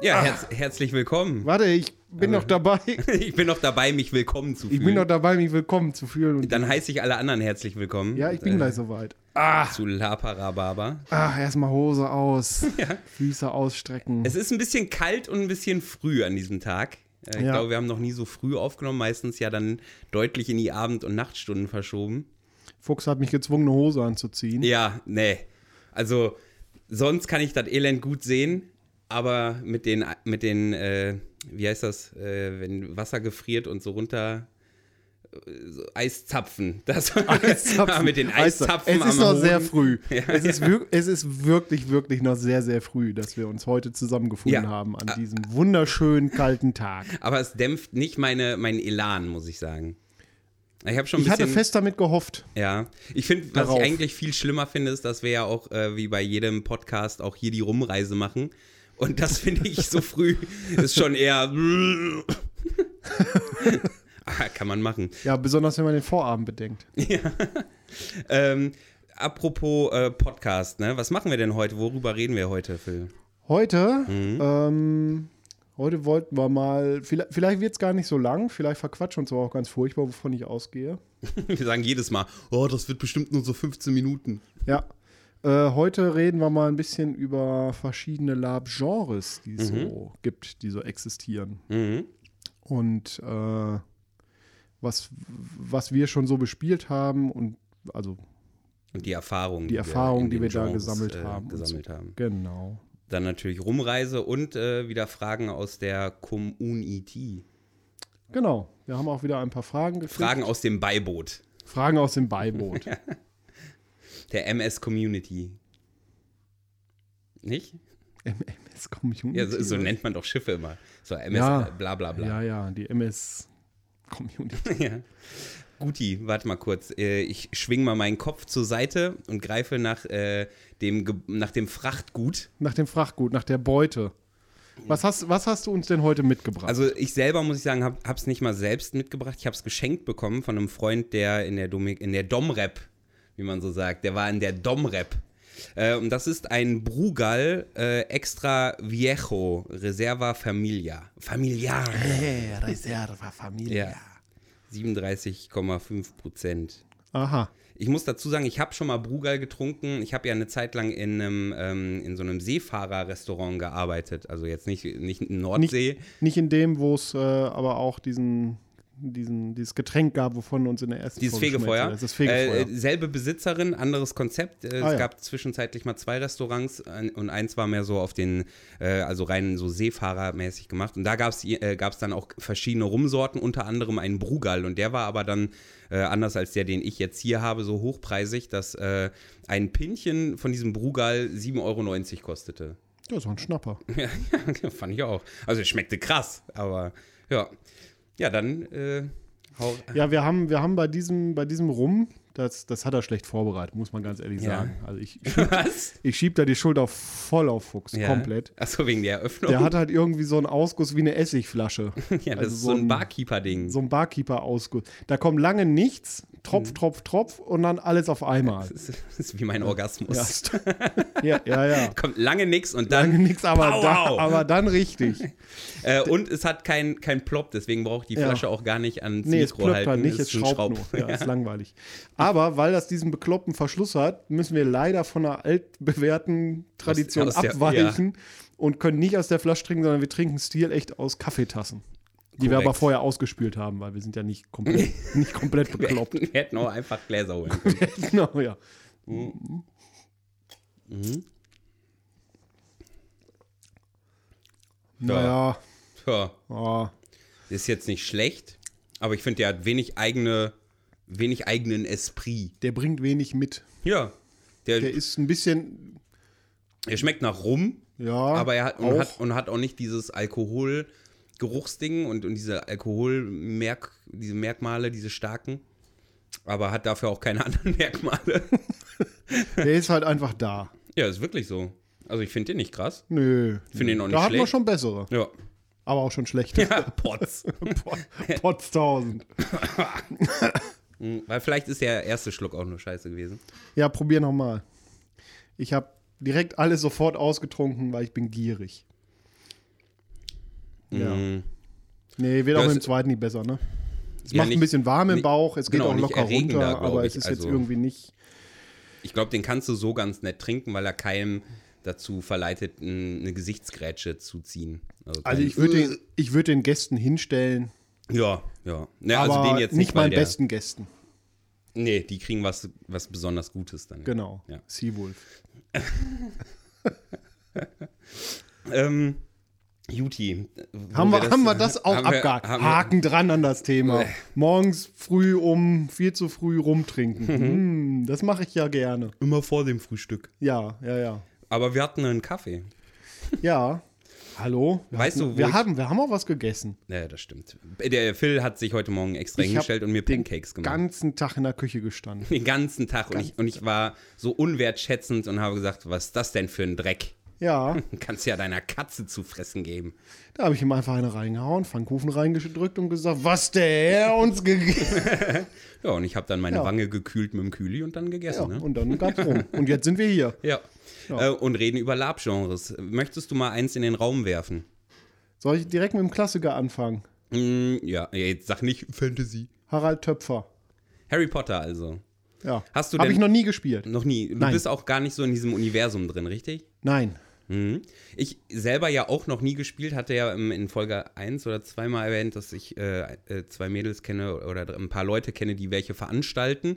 Ja, herz herzlich willkommen. Warte, ich bin noch dabei. Ich bin noch dabei, mich willkommen zu fühlen. Ich bin noch dabei, mich willkommen zu fühlen. Und Dann heiße ich alle anderen herzlich willkommen. ja, ich bin äh, gleich soweit. Zu La Parababa. Ach, erstmal Hose aus, Füße ausstrecken. Es ist ein bisschen kalt und ein bisschen früh an diesem Tag. Äh, Ich Ja. glaube, wir haben noch nie so früh aufgenommen, meistens ja dann deutlich in die Abend- und Nachtstunden verschoben. Fuchs hat mich gezwungen, eine Hose anzuziehen. Ja, nee. Also, sonst kann ich das Elend gut sehen, aber mit den, mit den äh, wie heißt das, äh, wenn Wasser gefriert und so runter. äh, So Eiszapfen. Das Eiszapfen. mit den Eiszapfen Es ist noch sehr Hoden. früh. es, ist wir- es ist wirklich, wirklich noch sehr, sehr früh, dass wir uns heute zusammengefunden Ja. haben an diesem wunderschönen kalten Tag. Aber es dämpft nicht meine, meinen Elan, muss ich sagen. Ich habe schon Ich hatte bisschen. fest damit gehofft. ja, ich finde, was darauf. ich eigentlich viel schlimmer finde, ist, dass wir ja auch, äh, wie bei jedem Podcast, auch hier die Rumreise machen. Und das finde ich so früh, ist schon eher. ah, kann man machen. Ja, besonders wenn man den Vorabend bedenkt. Ähm, apropos äh, Podcast, ne? Was machen wir denn heute? Worüber reden wir heute, Phil? Heute, Mhm. ähm, heute wollten wir mal, vielleicht, vielleicht wird es gar nicht so lang, vielleicht verquatschen uns aber auch ganz furchtbar, wovon ich ausgehe. Wir sagen jedes Mal, oh, das wird bestimmt nur so 15 Minuten. Ja. Äh, heute reden wir mal ein bisschen über verschiedene Lab-Genres, die es so gibt, die so existieren. Mhm. Und äh, was, was wir schon so bespielt haben und also Und die Erfahrungen. die in Erfahrungen, die wir da Genres, gesammelt äh, haben. Gesammelt so. haben. Genau. Dann natürlich Rumreise und äh, wieder Fragen aus der Community. Genau. Wir haben auch wieder ein paar Fragen gekriegt. Fragen aus dem Beiboot. Fragen aus dem Beiboot. Der MS Community. Nicht? MS Community. Ja, so, so nennt man doch Schiffe immer. So MS Ja. äh, bla bla bla. Ja, ja, die MS Community. Ja. Guti, warte mal kurz. Äh, Ich schwing mal meinen Kopf zur Seite und greife nach, äh, dem, Ge- nach dem Frachtgut. Nach dem Frachtgut, nach der Beute. Was hast, was hast du uns denn heute mitgebracht? Also ich selber, muss ich sagen, hab, hab's nicht mal selbst mitgebracht. Ich hab's geschenkt bekommen von einem Freund, der in der, Domi in der Domrep, wie man so sagt, der war in der Domrep. Äh, und das ist ein Brugal äh, Extra Viejo Reserva Familia. Familiar. hey, Reserva Familia. Ja. 37,5 Prozent. Aha. Ich muss dazu sagen, ich habe schon mal Brugal getrunken. Ich habe ja eine Zeit lang in, einem, ähm, in so einem Seefahrerrestaurant gearbeitet. Also jetzt nicht, nicht in Nordsee. Nicht in dem, wo es äh, aber auch diesen, diesen, dieses Getränk gab, wovon uns in der ersten Dieses Folge Fegefeuer. Das Fegefeuer. Äh, selbe Besitzerin, anderes Konzept. Äh, Ah, es ja. gab zwischenzeitlich mal zwei Restaurants ein- und eins war mehr so auf den, äh, also rein so Seefahrermäßig gemacht. Und da gab es äh, gab's dann auch verschiedene Rumsorten, unter anderem einen Brugal. Und der war aber dann äh, anders als der, den ich jetzt hier habe, so hochpreisig, dass äh, ein Pinchen von diesem Brugal 7,90 Euro kostete. ja, so ein Schnapper. Ja, ja, fand ich auch. Also es schmeckte krass, aber ja. Ja, dann äh, Ja, wir haben, wir haben bei diesem, bei diesem Rum, das, das hat er schlecht vorbereitet, muss man ganz ehrlich Ja. sagen. Also ich, ich schieb, ich schieb da die Schuld auf voll auf Fuchs, Ja. komplett. Achso, wegen der Eröffnung. Der hat halt irgendwie so einen Ausguss wie eine Essigflasche. ja, das also ist so ein ein- Barkeeper-Ding. So ein Barkeeper-Ausguss. Da kommt lange nichts. Tropf, Tropf, Tropf und dann alles auf einmal. Das ist, das ist wie mein Orgasmus. Ja, ja, ja. ja. Kommt lange nix und dann. Lange nichts, aber, da, aber dann richtig. Äh, und es hat kein, kein Plop, deswegen braucht die Ja. Flasche auch gar nicht ans Nee, es Mikro ploppt halten. halt nicht, ist es ein schraubt Schraub. nur. Ja, ist langweilig. Aber weil das diesen bekloppten Verschluss hat, müssen wir leider von einer altbewährten Tradition Aus- aus der- abweichen und können nicht aus der Flasche trinken, sondern wir trinken Stil echt aus Kaffeetassen. Die wir Korrekt. aber vorher ausgespült haben, weil wir sind ja nicht komplett, nicht komplett Wir bekloppt. wir hätten auch einfach Gläser holen können. genau, ja. Naja, Tja, ja. ist jetzt nicht schlecht, aber ich finde, der hat wenig eigene, wenig eigenen Esprit. der bringt wenig mit. Ja. Der, Der ist ein bisschen, er schmeckt nach Rum, ja, aber er hat und, auch, hat und hat auch nicht dieses Alkohol Geruchsding und, und diese Alkoholmerk, diese Merkmale, diese starken. Aber hat dafür auch keine anderen Merkmale. Der ist halt einfach da. ja, ist wirklich so. Also ich finde den nicht krass. Nö. Finde ihn auch nicht Da hatten wir schlecht. schon bessere. Ja. Aber auch schon schlechte. Ja, Potz. Potz 1000. Weil vielleicht ist der erste Schluck auch nur scheiße gewesen. Ja, probier nochmal. Ich habe direkt alles sofort ausgetrunken, weil ich bin gierig. Ja. Hm, Nee, wird Ja, auch mit dem zweiten nicht besser, ne? Es Ja, macht ein nicht- bisschen warm im nicht- Bauch, es geht genau, auch locker runter, aber ich. es ist jetzt Also- irgendwie nicht. Ich glaube, den kannst du so ganz nett trinken, weil er keinem dazu verleitet, eine Gesichtsgrätsche zu ziehen. Also kein- ich würde den, ich würd den Gästen hinstellen, Ja, ja. Ne, aber also den jetzt nicht weil meinen der- besten Gästen. Nee, die kriegen was, was besonders Gutes dann. Genau. Ja. Seawolf. Ähm, Juti. wo Haben wir, das- haben wir das auch wir- abgehakt? haben wir- Haken dran an das Thema. Äh. Morgens früh um viel zu früh rumtrinken. Hm, das mache ich ja gerne. Immer vor dem Frühstück. Ja, ja, ja. Aber wir hatten einen Kaffee. Ja. Hallo? Wir Weißt hatten, du, wir haben, wir haben auch was gegessen. Ja, das stimmt. Der Phil hat sich heute Morgen extra Ich hingestellt und mir den Pancakes gemacht. ganzen Tag in der Küche gestanden. Den ganzen Tag. Und ich, und ich war so unwertschätzend und habe gesagt, was ist das denn für ein Dreck? Ja, Du kannst ja deiner Katze zu fressen geben. da habe ich ihm einfach eine reingehauen, Pfannkuchen reingedrückt und gesagt, was der uns gegeben Ja, und ich habe dann meine Ja. Wange gekühlt mit dem Kühli und dann ja, gegessen. ne? Und dann gab's rum. Und jetzt sind wir hier. Ja. Ja. Äh, und reden über Lab-Genres. Möchtest du mal eins in den Raum werfen? Soll ich direkt mit dem Klassiker anfangen? Mm, ja, jetzt sag nicht Fantasy. Harald Töpfer. Harry Potter also. Ja. Hast du Habe ich noch nie gespielt. Noch nie. Du Nein. bist auch gar nicht so in diesem Universum drin, richtig? Nein. Mhm. Ich selber ja auch noch nie gespielt, hatte ja ähm, in Folge 1 oder 2 mal erwähnt, dass ich äh, äh, zwei Mädels kenne oder ein paar Leute kenne, die welche veranstalten.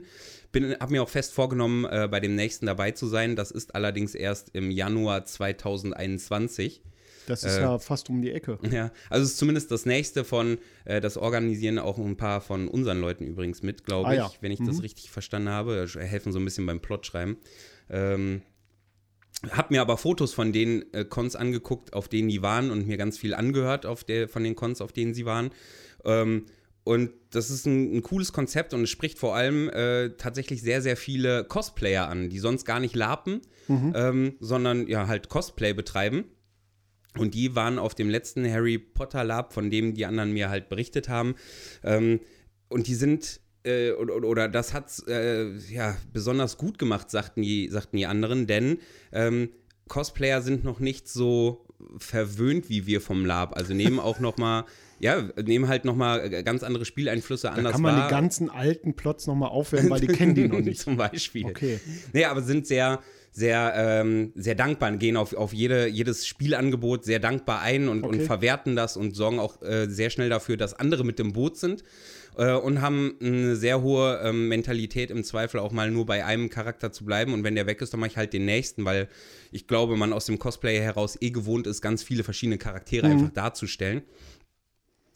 Bin, habe mir auch fest vorgenommen, äh, bei dem nächsten dabei zu sein. Das ist allerdings erst im Januar 2021. Das ist Äh. ja fast um die Ecke. Ja, also es ist zumindest das nächste von, äh, das organisieren auch ein paar von unseren Leuten übrigens mit, glaube Ah, ich, ja. wenn ich das richtig verstanden habe. Helfen so ein bisschen beim Plot schreiben. Ähm, hab mir aber Fotos von den äh, Cons angeguckt, auf denen die waren und mir ganz viel angehört auf der, von den Cons, auf denen sie waren. Ähm, und das ist ein, ein cooles Konzept und es spricht vor allem äh, tatsächlich sehr, sehr viele Cosplayer an, die sonst gar nicht lapen, ähm, sondern ja halt Cosplay betreiben. Und die waren auf dem letzten Harry Potter Lab, von dem die anderen mir halt berichtet haben. Ähm, und die sind, äh, oder, oder das hat äh, ja besonders gut gemacht, sagten die, sagten die anderen, denn ähm, Cosplayer sind noch nicht so verwöhnt wie wir vom Lab. Also nehmen auch noch mal, ja, nehmen halt noch mal ganz andere Spieleinflüsse Da anders kann man wahr. die ganzen alten Plots nochmal aufwärmen, weil die kennen die noch nicht. Zum Beispiel. Okay. Nee, aber sind sehr, sehr, ähm, sehr dankbar, gehen auf, auf jede, jedes Spielangebot sehr dankbar ein und, und Okay. verwerten das und sorgen auch äh, sehr schnell dafür, dass andere mit dem Boot sind äh, und haben eine sehr hohe ähm, Mentalität im Zweifel auch mal nur bei einem Charakter zu bleiben und wenn der weg ist, dann mache ich halt den nächsten, weil ich glaube, man aus dem Cosplay heraus eh gewohnt ist, ganz viele verschiedene Charaktere einfach darzustellen.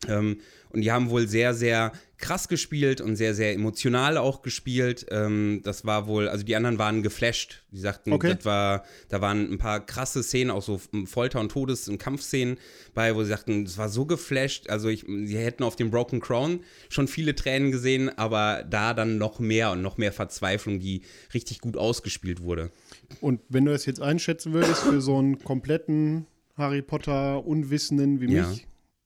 Ähm, und die haben wohl sehr, sehr krass gespielt und sehr, sehr emotional auch gespielt. Ähm, das war wohl, also die anderen waren geflasht. Die sagten, Okay. das war, da waren ein paar krasse Szenen, auch so Folter- und Todes- und Kampfszenen bei, wo sie sagten, es war so geflasht. Also ich, sie hätten auf dem Broken Crown schon viele Tränen gesehen, aber da dann noch mehr und noch mehr Verzweiflung, die richtig gut ausgespielt wurde. Und wenn du das jetzt einschätzen würdest für so einen kompletten Harry Potter Unwissenden wie mich, Ja.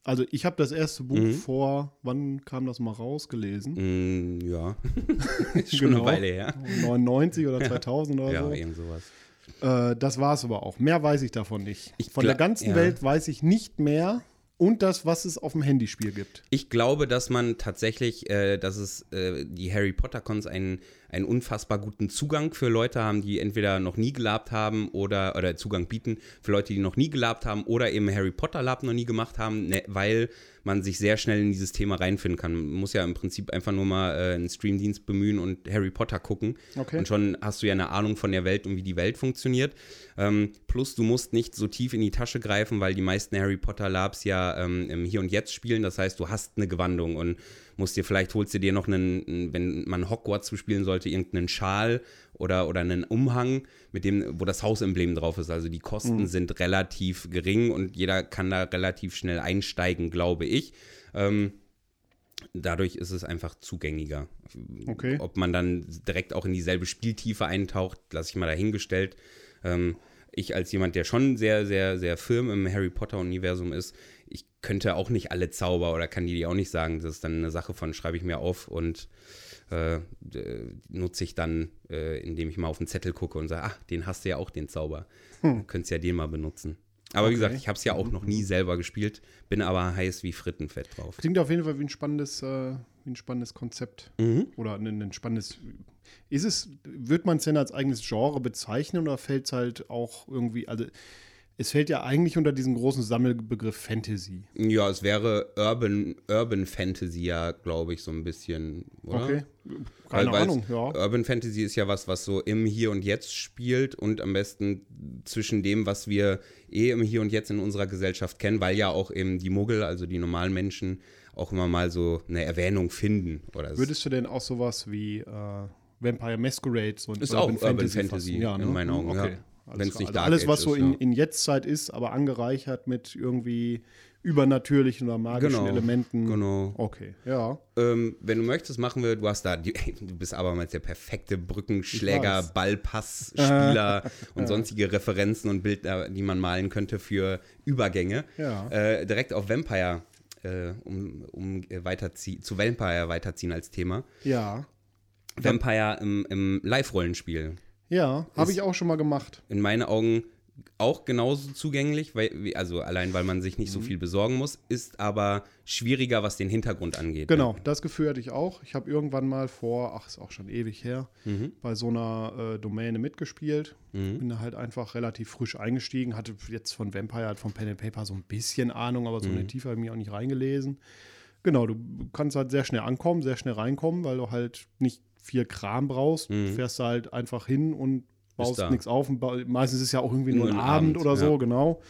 Also ich habe das erste Buch Mhm. vor, wann kam das mal raus, gelesen? Mm, ja, schon eine Weile her. 99 oder 2000 oder Ja, so. irgend sowas. Äh, das war es aber auch. Mehr weiß ich davon nicht. Ich Von der ganzen ja. Welt weiß ich nicht mehr und das, was es auf dem Handyspiel gibt. Ich glaube, dass man tatsächlich, äh, dass es äh, die Harry Potter Cons einen, einen unfassbar guten Zugang für Leute haben, die entweder noch nie gelabt haben oder, oder Zugang bieten für Leute, die noch nie gelabt haben oder eben Harry Potter Lab noch nie gemacht haben, ne, weil man sich sehr schnell in dieses Thema reinfinden kann. Man muss ja im Prinzip einfach nur mal äh, einen Streamdienst bemühen und Harry Potter gucken. Okay. Und schon hast du ja eine Ahnung von der Welt und wie die Welt funktioniert. Ähm, plus, du musst nicht so tief in die Tasche greifen, weil die meisten Harry Potter Labs ja ähm, im Hier und Jetzt spielen. Das heißt, du hast eine Gewandung und musst dir vielleicht, holst du dir noch einen, wenn man Hogwarts spielen sollte, irgendeinen Schal oder, oder einen Umhang, mit dem, wo das Hausemblem drauf ist. Also die Kosten mhm. sind relativ gering und jeder kann da relativ schnell einsteigen, glaube ich. Ähm, dadurch ist es einfach zugängiger. Okay. Ob man dann direkt auch in dieselbe Spieltiefe eintaucht, lasse ich mal dahingestellt. Ähm, ich als jemand, der schon sehr, sehr, sehr firm im Harry Potter-Universum ist, könnte auch nicht alle Zauber oder kann die dir auch nicht sagen. Das ist dann eine Sache von, schreibe ich mir auf und äh, nutze ich dann, äh, indem ich mal auf den Zettel gucke und sage, ach, den hast du ja auch, den Zauber. Hm. Könntest ja den mal benutzen. Aber okay. wie gesagt, ich habe es ja auch noch nie selber gespielt, bin aber heiß wie Frittenfett drauf. Klingt auf jeden Fall wie ein spannendes, äh, wie ein spannendes Konzept. Mhm. Oder ein, ein, spannendes. Ist es, wird man es denn als eigenes Genre bezeichnen oder fällt es halt auch irgendwie, also es fällt ja eigentlich unter diesen großen Sammelbegriff Fantasy. Ja, es wäre Urban, Urban Fantasy ja, glaube ich, so ein bisschen, oder? Okay. Keine weil, Ahnung, ja. Urban Fantasy ist ja was, was so im Hier und Jetzt spielt und am besten zwischen dem, was wir eh im Hier und Jetzt in unserer Gesellschaft kennen, weil ja auch eben die Muggel, also die normalen Menschen, auch immer mal so eine Erwähnung finden. Oder Würdest du denn auch sowas wie äh, Vampire Masquerade so ein Ist Urban auch Urban Fantasy, Fantasy ja, ne? in meinen Augen, okay. ja. Wenn es nicht also alles, was so in, ja. in Jetztzeit ist, aber angereichert mit irgendwie übernatürlichen oder magischen genau, Elementen. Genau. Okay, ja. Ähm, wenn du möchtest, machen wir, du hast da, du bist abermals der perfekte Brückenschläger, Ballpassspieler und sonstige Referenzen und Bilder, die man malen könnte für Übergänge. Ja. Äh, direkt auf Vampire, äh, um, um weiterzie zu Vampire weiterziehen als Thema. Ja. Vampire im, im Live-Rollenspiel. Ja, habe ich auch schon mal gemacht. In meinen Augen auch genauso zugänglich, weil, also allein weil man sich nicht so mhm. viel besorgen muss, ist aber schwieriger, was den Hintergrund angeht. Genau, ne? das Gefühl hatte ich auch. Ich habe irgendwann mal vor, ach, ist auch schon ewig her, mhm. bei so einer äh, Domäne mitgespielt. Mhm. Bin da halt einfach relativ frisch eingestiegen, hatte jetzt von Vampire, halt von Pen and Paper so ein bisschen Ahnung, aber so eine mhm. Tiefe habe ich mir auch nicht reingelesen. Genau, du kannst halt sehr schnell ankommen, sehr schnell reinkommen, weil du halt nicht viel Kram brauchst. Mhm. Du fährst halt einfach hin und baust nichts auf. Meistens ist es ja auch irgendwie nur, ein Abend, Abend, oder so, ja. genau.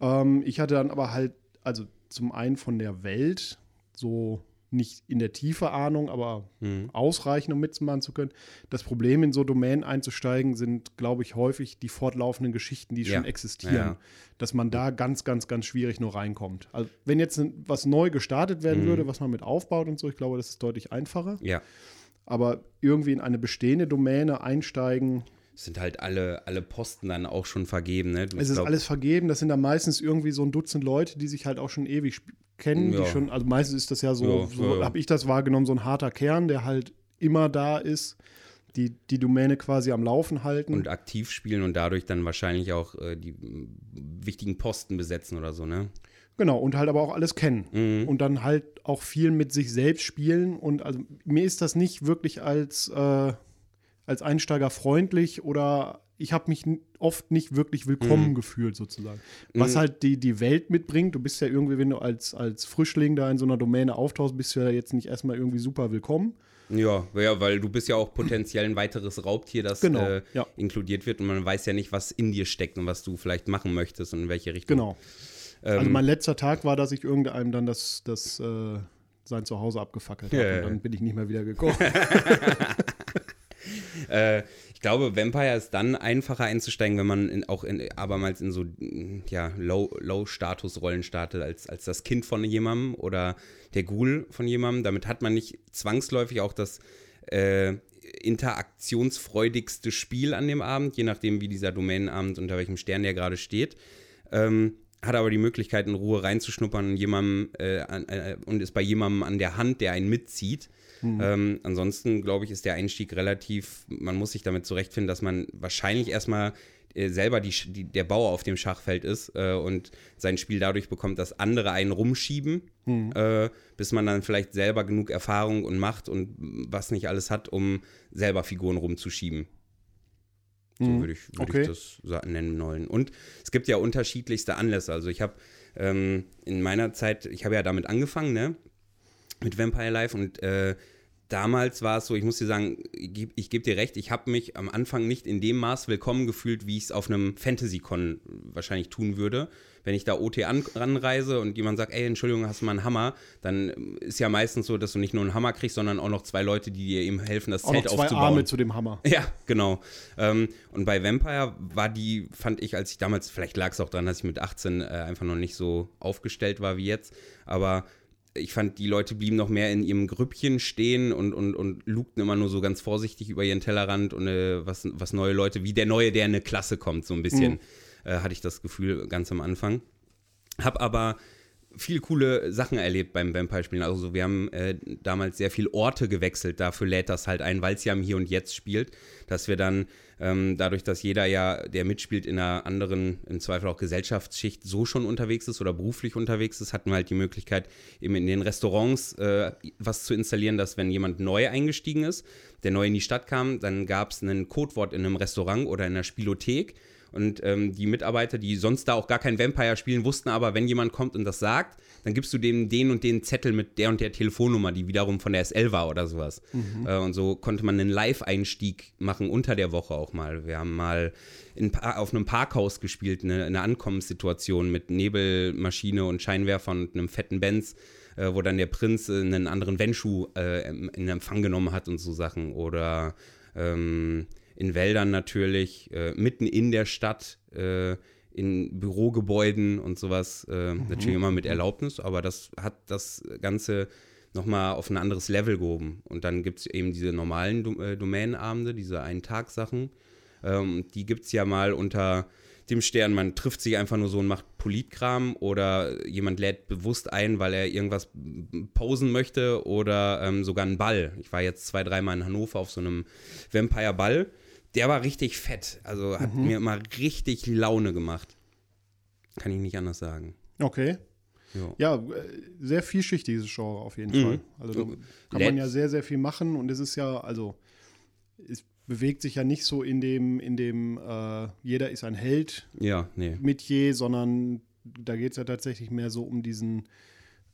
Ähm, ich hatte dann aber halt, also zum einen von der Welt so nicht in der Tiefe Ahnung, aber mhm. ausreichend, um mitmachen zu können. Das Problem in so Domänen einzusteigen sind, glaube ich, häufig die fortlaufenden Geschichten, die ja. schon existieren. Ja. Dass man da ganz, ganz, ganz schwierig nur reinkommt. Also wenn jetzt was neu gestartet werden mhm. würde, was man mit aufbaut und so, ich glaube, das ist deutlich einfacher. Ja. Aber irgendwie in eine bestehende Domäne einsteigen, sind halt alle, alle Posten dann auch schon vergeben. Ne? Du es ist glaub, alles vergeben. Das sind dann meistens irgendwie so ein Dutzend Leute, die sich halt auch schon ewig kennen. Ja. Die schon, also meistens ist das ja so, ja, so ja, habe ich das wahrgenommen, so ein harter Kern, der halt immer da ist, die die Domäne quasi am Laufen halten. Und aktiv spielen und dadurch dann wahrscheinlich auch äh, die wichtigen Posten besetzen oder so, ne? Genau, und halt aber auch alles kennen. Mhm. Und dann halt auch viel mit sich selbst spielen. Und also mir ist das nicht wirklich als äh, als Einsteiger freundlich oder ich habe mich oft nicht wirklich willkommen mhm. gefühlt, sozusagen. Was mhm. halt die, die Welt mitbringt. Du bist ja irgendwie, wenn du als, als Frischling da in so einer Domäne auftauchst, bist du ja jetzt nicht erstmal irgendwie super willkommen. Ja, ja, weil du bist ja auch potenziell ein weiteres Raubtier, das genau, äh, ja. inkludiert wird und man weiß ja nicht, was in dir steckt und was du vielleicht machen möchtest und in welche Richtung. Genau. Ähm, also mein letzter Tag war, dass ich irgendeinem dann das, das äh, sein Zuhause abgefackelt habe und dann bin ich nicht mehr wieder gekommen. äh, ich glaube, Vampire ist dann einfacher einzusteigen, wenn man in, auch in, abermals in so ja, Low-Status-Rollen startet, als, als das Kind von jemandem oder der Ghoul von jemandem. Damit hat man nicht zwangsläufig auch das äh, interaktionsfreudigste Spiel an dem Abend, je nachdem, wie dieser Domänenabend unter welchem Stern der gerade steht. Ähm, hat aber die Möglichkeit, in Ruhe reinzuschnuppern und, jemandem, äh, äh, und ist bei jemandem an der Hand, der einen mitzieht. Mhm. Ähm, ansonsten, glaube ich, ist der Einstieg relativ, man muss sich damit zurechtfinden, dass man wahrscheinlich erstmal äh, selber die, die, der Bauer auf dem Schachfeld ist äh, und sein Spiel dadurch bekommt, dass andere einen rumschieben, mhm. äh, bis man dann vielleicht selber genug Erfahrung und Macht und was nicht alles hat, um selber Figuren rumzuschieben. So mhm. würde ich, würd okay. ich das nennen wollen. Und es gibt ja unterschiedlichste Anlässe. Also ich habe ähm, in meiner Zeit, ich habe ja damit angefangen, ne? mit Vampire Life und äh, damals war es so, ich muss dir sagen, ich gebe geb dir recht, ich habe mich am Anfang nicht in dem Maß willkommen gefühlt, wie ich es auf einem Fantasy-Con wahrscheinlich tun würde. Wenn ich da OT an, ranreise und jemand sagt, ey, Entschuldigung, hast du mal einen Hammer, dann ist ja meistens so, dass du nicht nur einen Hammer kriegst, sondern auch noch zwei Leute, die dir eben helfen, das Auch Zelt noch zwei aufzubauen. Arme zu dem Hammer. Ja, genau. Ähm, und bei Vampire war die, fand ich, als ich damals, vielleicht lag es auch daran, dass ich mit 18 äh, einfach noch nicht so aufgestellt war wie jetzt, aber ich fand, die Leute blieben noch mehr in ihrem Grüppchen stehen und, und, und lugten immer nur so ganz vorsichtig über ihren Tellerrand und äh, was, was neue Leute, wie der Neue, der in eine Klasse kommt, so ein bisschen, äh, hatte ich das Gefühl ganz am Anfang. Hab aber viel coole Sachen erlebt beim Vampire-Spielen. Also wir haben äh, damals sehr viel Orte gewechselt, dafür lädt das halt ein, weil es ja im Hier und Jetzt spielt, dass wir dann ähm, dadurch, dass jeder ja, der mitspielt, in einer anderen, im Zweifel auch Gesellschaftsschicht so schon unterwegs ist oder beruflich unterwegs ist, hatten wir halt die Möglichkeit, eben in den Restaurants äh, was zu installieren, dass wenn jemand neu eingestiegen ist, der neu in die Stadt kam, dann gab es ein Codewort in einem Restaurant oder in einer Spielothek und ähm, die Mitarbeiter, die sonst da auch gar kein Vampire spielen, wussten aber, wenn jemand kommt und das sagt, dann gibst du dem den und den Zettel mit der und der Telefonnummer, die wiederum von der SL war oder sowas. Äh, und so konnte man einen Live-Einstieg machen unter der Woche auch mal. Wir haben mal in, auf einem Parkhaus gespielt, eine, eine Ankommenssituation mit Nebelmaschine und Scheinwerfer und einem fetten Benz. Äh, wo dann der Prinz äh, einen anderen Wendschuh äh, in Empfang genommen hat und so Sachen. Oder ähm, in Wäldern natürlich, äh, mitten in der Stadt, äh, in Bürogebäuden und sowas. Äh, Natürlich immer mit Erlaubnis, aber das hat das Ganze nochmal auf ein anderes Level gehoben. Und dann gibt es eben diese normalen Dom äh, Domänenabende, diese Einen-Tag-Sachen. Ähm, die gibt es ja mal unter dem Stern, man trifft sich einfach nur so und macht Politkram oder jemand lädt bewusst ein, weil er irgendwas posen möchte oder ähm, sogar einen Ball. Ich war jetzt zwei, dreimal in Hannover auf so einem Vampire-Ball. Der war richtig fett. Also hat mir immer richtig Laune gemacht. Kann ich nicht anders sagen. Okay. Ja. Ja, äh, sehr vielschichtig dieses Genre auf jeden Mhm. Fall. Also da kann man ja sehr, sehr viel machen und es ist ja, also es bewegt sich ja nicht so in dem, in dem äh, jeder ist ein Held Ja, nee. Metier, sondern da geht es ja tatsächlich mehr so um diesen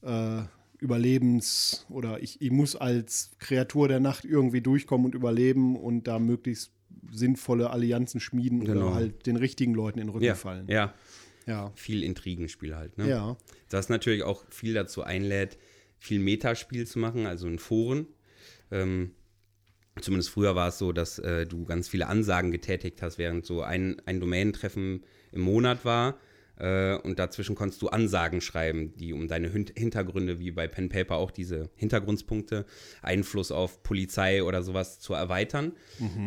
äh, Überlebens- oder ich, ich muss als Kreatur der Nacht irgendwie durchkommen und überleben und da möglichst sinnvolle Allianzen schmieden Genau. oder halt den richtigen Leuten in den Rücken Ja, fallen. ja, Ja. viel Intrigenspiel halt. Ne? Ja. Das natürlich auch viel dazu einlädt, viel Metaspiel zu machen, also in Foren. Ähm, zumindest früher war es so, dass äh, du ganz viele Ansagen getätigt hast, während so ein, ein Domänentreffen im Monat war. Äh, und dazwischen konntest du Ansagen schreiben, die um deine Hin Hintergründe, wie bei Pen Paper auch diese Hintergrundspunkte, Einfluss auf Polizei oder sowas zu erweitern.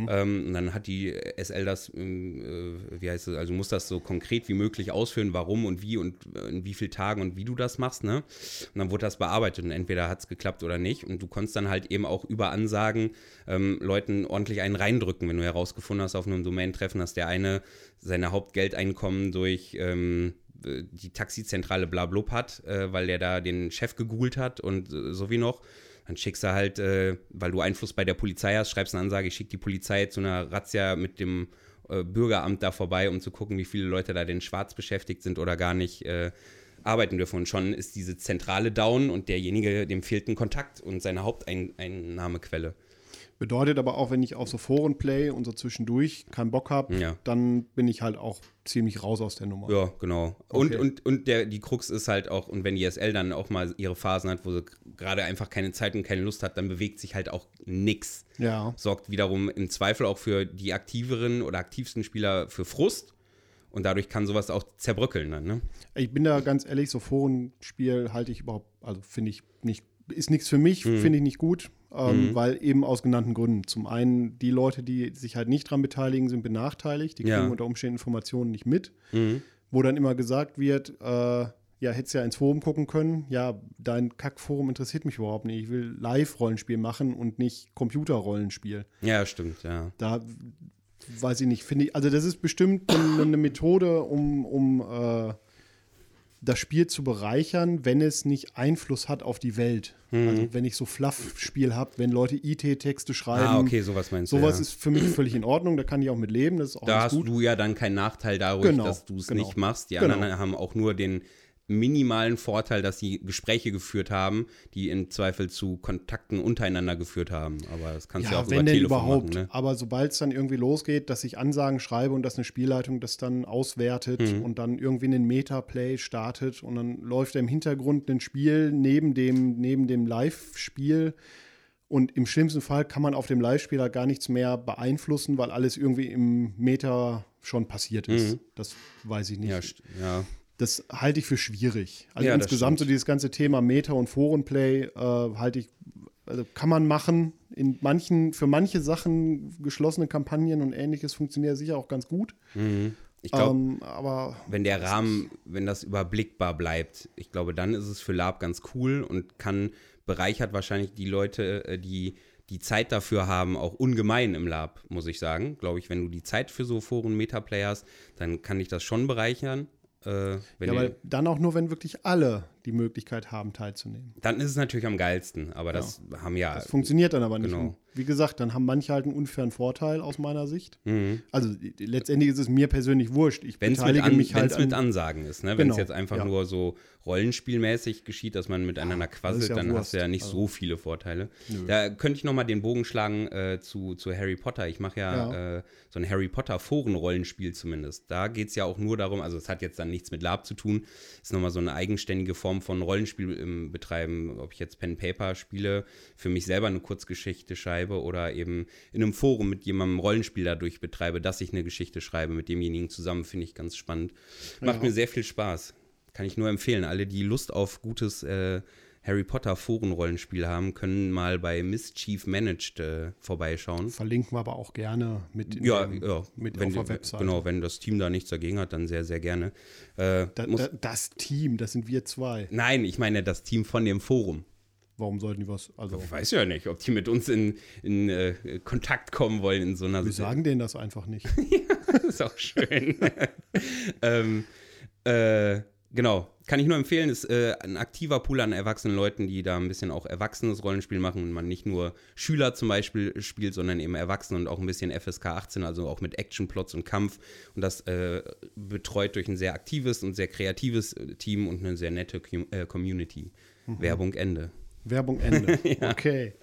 Ähm, und dann hat die SL das, ähm, äh, wie heißt es, also du musst das so konkret wie möglich ausführen, warum und wie und äh, in wie vielen Tagen und wie du das machst, ne? Und dann wurde das bearbeitet und entweder hat es geklappt oder nicht. Und du konntest dann halt eben auch über Ansagen ähm, Leuten ordentlich einen reindrücken, wenn du herausgefunden hast auf einem Domain-Treffen, dass der eine seine Hauptgeldeinkommen durch ähm, äh, die Taxizentrale Blablub hat, äh, weil der da den Chef gegoogelt hat und äh, so wie noch. Dann schickst du halt, äh, weil du Einfluss bei der Polizei hast, schreibst eine Ansage, ich schicke die Polizei zu einer Razzia mit dem äh, Bürgeramt da vorbei, um zu gucken, wie viele Leute da denn schwarz beschäftigt sind oder gar nicht äh, arbeiten dürfen. Und schon ist diese Zentrale down und derjenige, dem fehlt ein Kontakt und seine Haupteinnahmequelle. Bedeutet aber auch, wenn ich auf so Foren play und so zwischendurch keinen Bock habe, Ja. dann bin ich halt auch ziemlich raus aus der Nummer. Ja, genau. Und, Okay. und, und der, die Krux ist halt auch, und wenn die SL dann auch mal ihre Phasen hat, wo sie gerade einfach keine Zeit und keine Lust hat, dann bewegt sich halt auch nix. Ja. Sorgt wiederum im Zweifel auch für die aktiveren oder aktivsten Spieler für Frust. Und dadurch kann sowas auch zerbröckeln dann, ne? Ich bin da ganz ehrlich, so Forenspiel halte ich überhaupt, also finde ich nicht, ist nichts für mich, finde ich nicht gut, ähm, weil eben aus genannten Gründen. Zum einen, die Leute, die sich halt nicht dran beteiligen, sind benachteiligt, die kriegen Ja. unter Umständen Informationen nicht mit, wo dann immer gesagt wird, äh, ja, hättest ja ins Forum gucken können. Ja, dein Kackforum interessiert mich überhaupt nicht. Ich will Live-Rollenspiel machen und nicht Computerrollenspiel. Ja, stimmt, ja. Da weiß ich nicht, finde ich, also das ist bestimmt eine, eine Methode, um, um äh, das Spiel zu bereichern, wenn es nicht Einfluss hat auf die Welt. Also wenn ich so Fluff-Spiel habe, wenn Leute IT-Texte schreiben. Ah, okay, sowas meinst du. Sowas ja. ist für mich völlig in Ordnung, da kann ich auch mit leben, das ist auch Da hast gut. du ja dann keinen Nachteil dadurch, Genau, dass du es genau. nicht machst. Die Genau. anderen haben auch nur den minimalen Vorteil, dass sie Gespräche geführt haben, die im Zweifel zu Kontakten untereinander geführt haben. Aber das kannst du ja, ja auch wenn über denn überhaupt. Machen, ne? Aber sobald es dann irgendwie losgeht, dass ich Ansagen schreibe und dass eine Spielleitung das dann auswertet mhm. und dann irgendwie einen Metaplay startet und dann läuft im Hintergrund ein Spiel neben dem, neben dem Live-Spiel. Und im schlimmsten Fall kann man auf dem Live-Spieler gar nichts mehr beeinflussen, weil alles irgendwie im Meta schon passiert ist. Mhm. Das weiß ich nicht. Ja, ja. Das halte ich für schwierig. Also ja, insgesamt so dieses ganze Thema Meta und Forenplay äh, halte ich, also kann man machen. In manchen, für manche Sachen geschlossene Kampagnen und ähnliches funktioniert sicher auch ganz gut. Mhm. Ich glaube, ähm, aber wenn der Rahmen, wenn das überblickbar bleibt, ich glaube, dann ist es für Lab ganz cool und kann bereichert wahrscheinlich die Leute, äh, die die Zeit dafür haben, auch ungemein im Lab, muss ich sagen. Glaube ich, wenn du die Zeit für so Foren-Metaplay hast, dann kann dich das schon bereichern. Äh, ja, aber dann auch nur, wenn wirklich alle die Möglichkeit haben, teilzunehmen. Dann ist es natürlich am geilsten, aber das ja. haben ja. Das funktioniert dann aber nicht. Genau wie gesagt, dann haben manche halt einen unfairen Vorteil aus meiner Sicht. Mhm. Also letztendlich ist es mir persönlich wurscht. Ich wenn's beteilige an, mich halt. Wenn es mit Ansagen ist, ne? Wenn es genau, jetzt einfach ja. nur so rollenspielmäßig geschieht, dass man miteinander quasselt, ja dann Wurst. hast du ja nicht also. so viele Vorteile. Nö. Da könnte ich nochmal den Bogen schlagen äh, zu, zu Harry Potter. Ich mache ja, ja. Äh, so ein Harry Potter Foren-Rollenspiel zumindest. Da geht es ja auch nur darum, also es hat jetzt dann nichts mit Lab zu tun, ist nochmal so eine eigenständige Form von Rollenspiel im Betreiben, ob ich jetzt Pen Paper spiele, für mich selber eine Kurzgeschichte schreibe schreibe oder eben in einem Forum mit jemandem Rollenspiel dadurch betreibe, dass ich eine Geschichte schreibe mit demjenigen zusammen, finde ich ganz spannend. Macht ja. mir sehr viel Spaß. Kann ich nur empfehlen. Alle, die Lust auf gutes äh, Harry Potter Forenrollenspiel haben, können mal bei Mischief Managed äh, vorbeischauen. Verlinken wir aber auch gerne mit, ja, dem, ja, mit wenn, auf der Website. Genau, wenn das Team da nichts dagegen hat, dann sehr, sehr gerne. Äh, da, da, das Team, das sind wir zwei. Nein, ich meine das Team von dem Forum. Warum sollten die was? Also ich weiß ja nicht, ob die mit uns in, in äh, Kontakt kommen wollen in so einer. Wir sagen denen das einfach nicht. ja, ist auch schön. ähm, äh, genau, kann ich nur empfehlen, ist äh, ein aktiver Pool an erwachsenen Leuten, die da ein bisschen auch erwachsenes Rollenspiel machen und man nicht nur Schüler zum Beispiel spielt, sondern eben Erwachsene und auch ein bisschen FSK 18, also auch mit Actionplots und Kampf und das äh, betreut durch ein sehr aktives und sehr kreatives äh, Team und eine sehr nette äh, Community. Mhm. Werbung Ende. Werbung Ende. ja. Okay.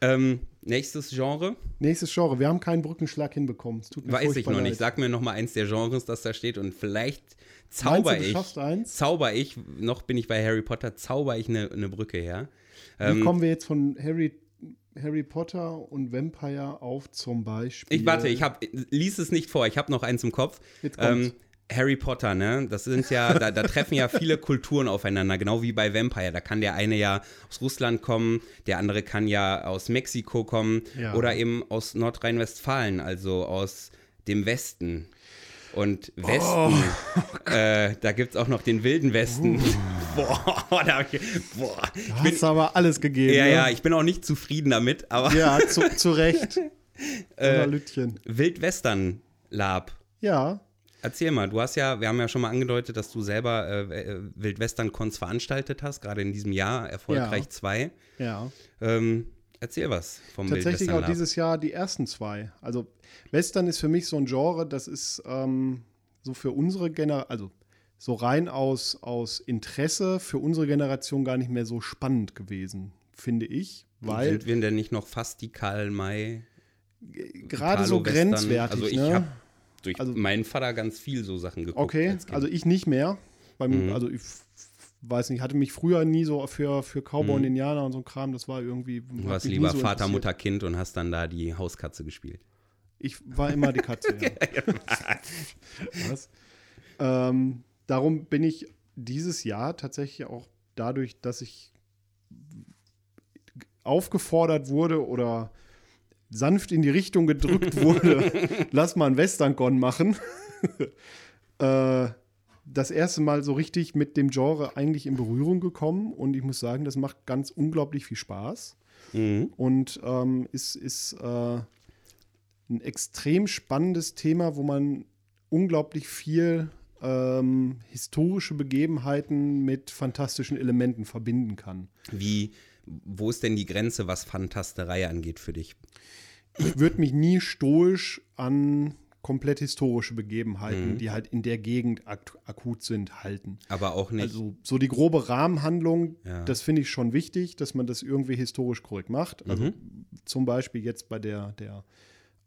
Ähm, nächstes Genre? Nächstes Genre. Wir haben keinen Brückenschlag hinbekommen. Weiß ich noch leid. nicht. Sag mir noch mal eins der Genres, das da steht und vielleicht zauber ich. Zauber ich, noch bin ich bei Harry Potter, zauber ich eine, eine Brücke her. Wie ähm, kommen wir jetzt von Harry Harry Potter und Vampire auf zum Beispiel. Ich warte, ich hab, lies es nicht vor, ich habe noch eins im Kopf. Jetzt ähm, Harry Potter, ne? Das sind ja, da, da, treffen ja viele Kulturen aufeinander, genau wie bei Vampire. Da kann der eine ja aus Russland kommen, der andere kann ja aus Mexiko kommen ja. oder eben aus Nordrhein-Westfalen, also aus dem Westen. Und Westen, oh. äh, da gibt es auch noch den wilden Westen. Uh. boah, da ich, boah. Du hast bin, aber alles gegeben. Ja, ne? ja, ich bin auch nicht zufrieden damit, aber. Ja, zu, zu Recht. äh, Wildwestern-Lab. Ja. Erzähl mal, du hast ja, wir haben ja schon mal angedeutet, dass du selber äh, äh Wildwestern-Cons veranstaltet hast, gerade in diesem Jahr, erfolgreich ja. zwei. Ja. Ähm, erzähl was vom Tatsächlich auch dieses Jahr die ersten zwei. Also Western ist für mich so ein Genre, das ist ähm, so für unsere Generation, also so rein aus, aus Interesse für unsere Generation gar nicht mehr so spannend gewesen, finde ich. Weil Sind wir denn nicht noch fast die Karl May? Gerade so grenzwertig. Also ich ne? habe durch also, meinen Vater ganz viel so Sachen geguckt. Okay, also ich nicht mehr. Beim, mhm. Also ich weiß nicht, hatte mich früher nie so für, für Cowboy mhm. und Indianer und so ein Kram, das war irgendwie. Du warst lieber so Vater, Mutter, Kind und hast dann da die Hauskatze gespielt. Ich war immer die Katze, ja. Was? Ähm, darum bin ich dieses Jahr tatsächlich auch dadurch, dass ich aufgefordert wurde oder sanft in die Richtung gedrückt wurde, lass mal ein Western-Con machen. äh, das erste Mal so richtig mit dem Genre eigentlich in Berührung gekommen und ich muss sagen, das macht ganz unglaublich viel Spaß mhm. und ähm, ist, ist äh, ein extrem spannendes Thema, wo man unglaublich viel ähm, historische Begebenheiten mit fantastischen Elementen verbinden kann. Wie, wo ist denn die Grenze, was Fantasterei angeht für dich? ich würde mich nie stoisch an komplett historische Begebenheiten, die halt in der Gegend ak akut sind, halten. Aber auch nicht. Also so die grobe Rahmenhandlung, Ja. das finde ich schon wichtig, dass man das irgendwie historisch korrekt macht. Also zum Beispiel jetzt bei der, der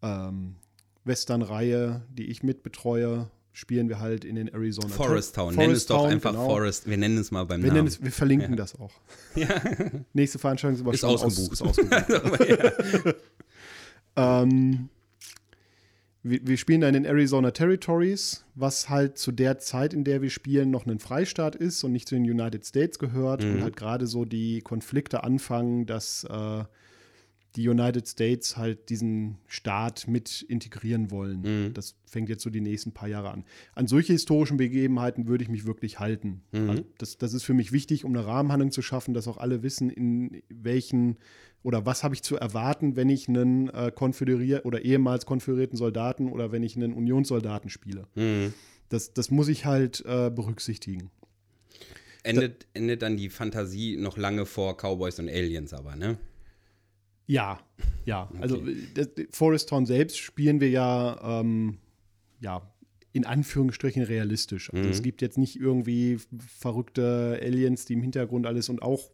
ähm, Western-Reihe, die ich mitbetreue, spielen wir halt in den Arizona Forest Town. Nenn es doch Town, einfach genau. Forest. Wir nennen es mal beim Wir, Namen. es, wir verlinken das auch. Nächste Veranstaltung ist Ist schon aus- ausgebucht. Ist ausgebucht. ähm, wir, wir spielen da in den Arizona Territories, was halt zu der Zeit, in der wir spielen, noch ein Freistaat ist und nicht zu den United States gehört Mhm. und halt gerade so die Konflikte anfangen, dass äh, die United States halt diesen Staat mit integrieren wollen. Mhm. Das fängt jetzt so die nächsten paar Jahre an. An solche historischen Begebenheiten würde ich mich wirklich halten. Mhm. Also das, das ist für mich wichtig, um eine Rahmenhandlung zu schaffen, dass auch alle wissen, in welchen oder was habe ich zu erwarten, wenn ich einen äh, konföderier oder ehemals konföderierten Soldaten oder wenn ich einen Unionssoldaten spiele. Mhm. Das, das muss ich halt äh, berücksichtigen. endet, endet dann die Fantasie noch lange vor Cowboys und Aliens aber, ne? Ja, ja. Also das, Forest Town selbst spielen wir ja, ähm, ja, in Anführungsstrichen realistisch. Also es gibt jetzt nicht irgendwie verrückte Aliens, die im Hintergrund alles und auch,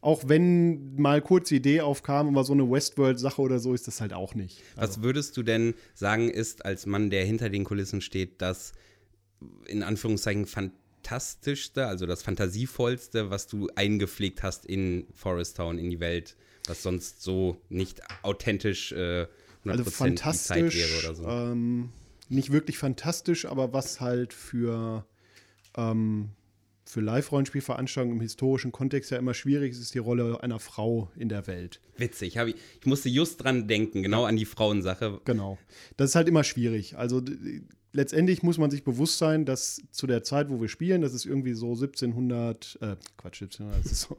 auch wenn mal kurz die Idee aufkam, aber so eine Westworld-Sache oder so ist das halt auch nicht. Was würdest du denn sagen, ist als Mann, der hinter den Kulissen steht, das in Anführungszeichen fantastischste, also das fantasievollste, was du eingepflegt hast in Forest Town, in die Welt, was sonst so nicht authentisch äh, 100% Also die Zeit fantastisch, wäre oder so? ähm, nicht wirklich fantastisch, aber was halt für, ähm, für Live-Rollenspielveranstaltungen im historischen Kontext ja immer schwierig ist, ist die Rolle einer Frau in der Welt. Witzig, ich, ich musste just dran denken, genau an die Frauensache. Genau. Das ist halt immer schwierig. Also letztendlich muss man sich bewusst sein, dass zu der Zeit, wo wir spielen, das ist irgendwie so 1700, äh, Quatsch, 1700, das ist so.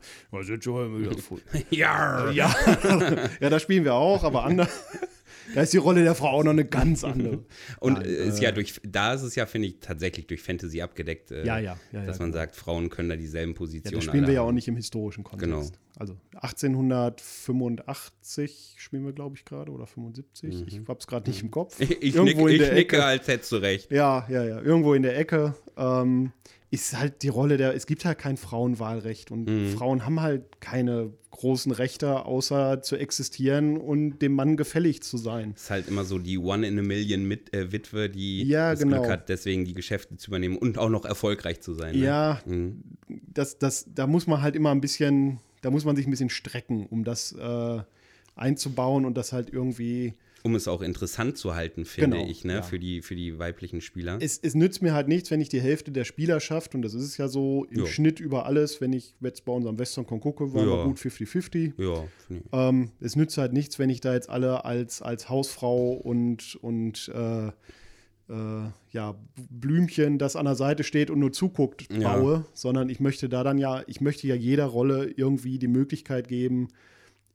Ja, ja. ja, da spielen wir auch, aber anders. Da ist die Rolle der Frau auch noch eine ganz andere. Und Nein, äh, ist ja durch, da ist es ja, finde ich, tatsächlich durch Fantasy abgedeckt, äh, Ja, ja, ja, dass ja, man sagt, Frauen können da dieselben Ja, Positionen das spielen wir ja auch nicht im historischen Kontext. Genau. Also 1885 spielen wir, glaube ich, gerade oder 75. Ich habe es gerade nicht im Kopf. Mhm. Ich, Irgendwo nick, in ich der nicke, Ecke. als hättest du recht. Ja, ja, ja. Irgendwo in der Ecke ähm, ist halt die Rolle der, es gibt halt kein Frauenwahlrecht und Mhm. Frauen haben halt keine großen Rechte, außer zu existieren und dem Mann gefällig zu sein. Ist halt immer so die One in a Million mit, äh, Witwe, die Ja, das genau. Glück hat, deswegen die Geschäfte zu übernehmen und auch noch erfolgreich zu sein. Ne? Ja, Mhm. das, das, da muss man halt immer ein bisschen, da muss man sich ein bisschen strecken, um das äh, einzubauen und das halt irgendwie. Um es auch interessant zu halten, finde Genau, ich, ne? ja. für, die, für die weiblichen Spieler. Es, es nützt mir halt nichts, wenn ich die Hälfte der Spielerschaft, und das ist es ja so im Ja. Schnitt über alles, wenn ich jetzt bei unserem WesternCon gucke, waren Ja. wir gut 50-50. ja, finde ich. Ähm, es nützt halt nichts, wenn ich da jetzt alle als, als Hausfrau und, und äh, äh, ja, Blümchen, das an der Seite steht und nur zuguckt, Ja. baue, sondern ich möchte da dann ja, ich möchte ja jeder Rolle irgendwie die Möglichkeit geben,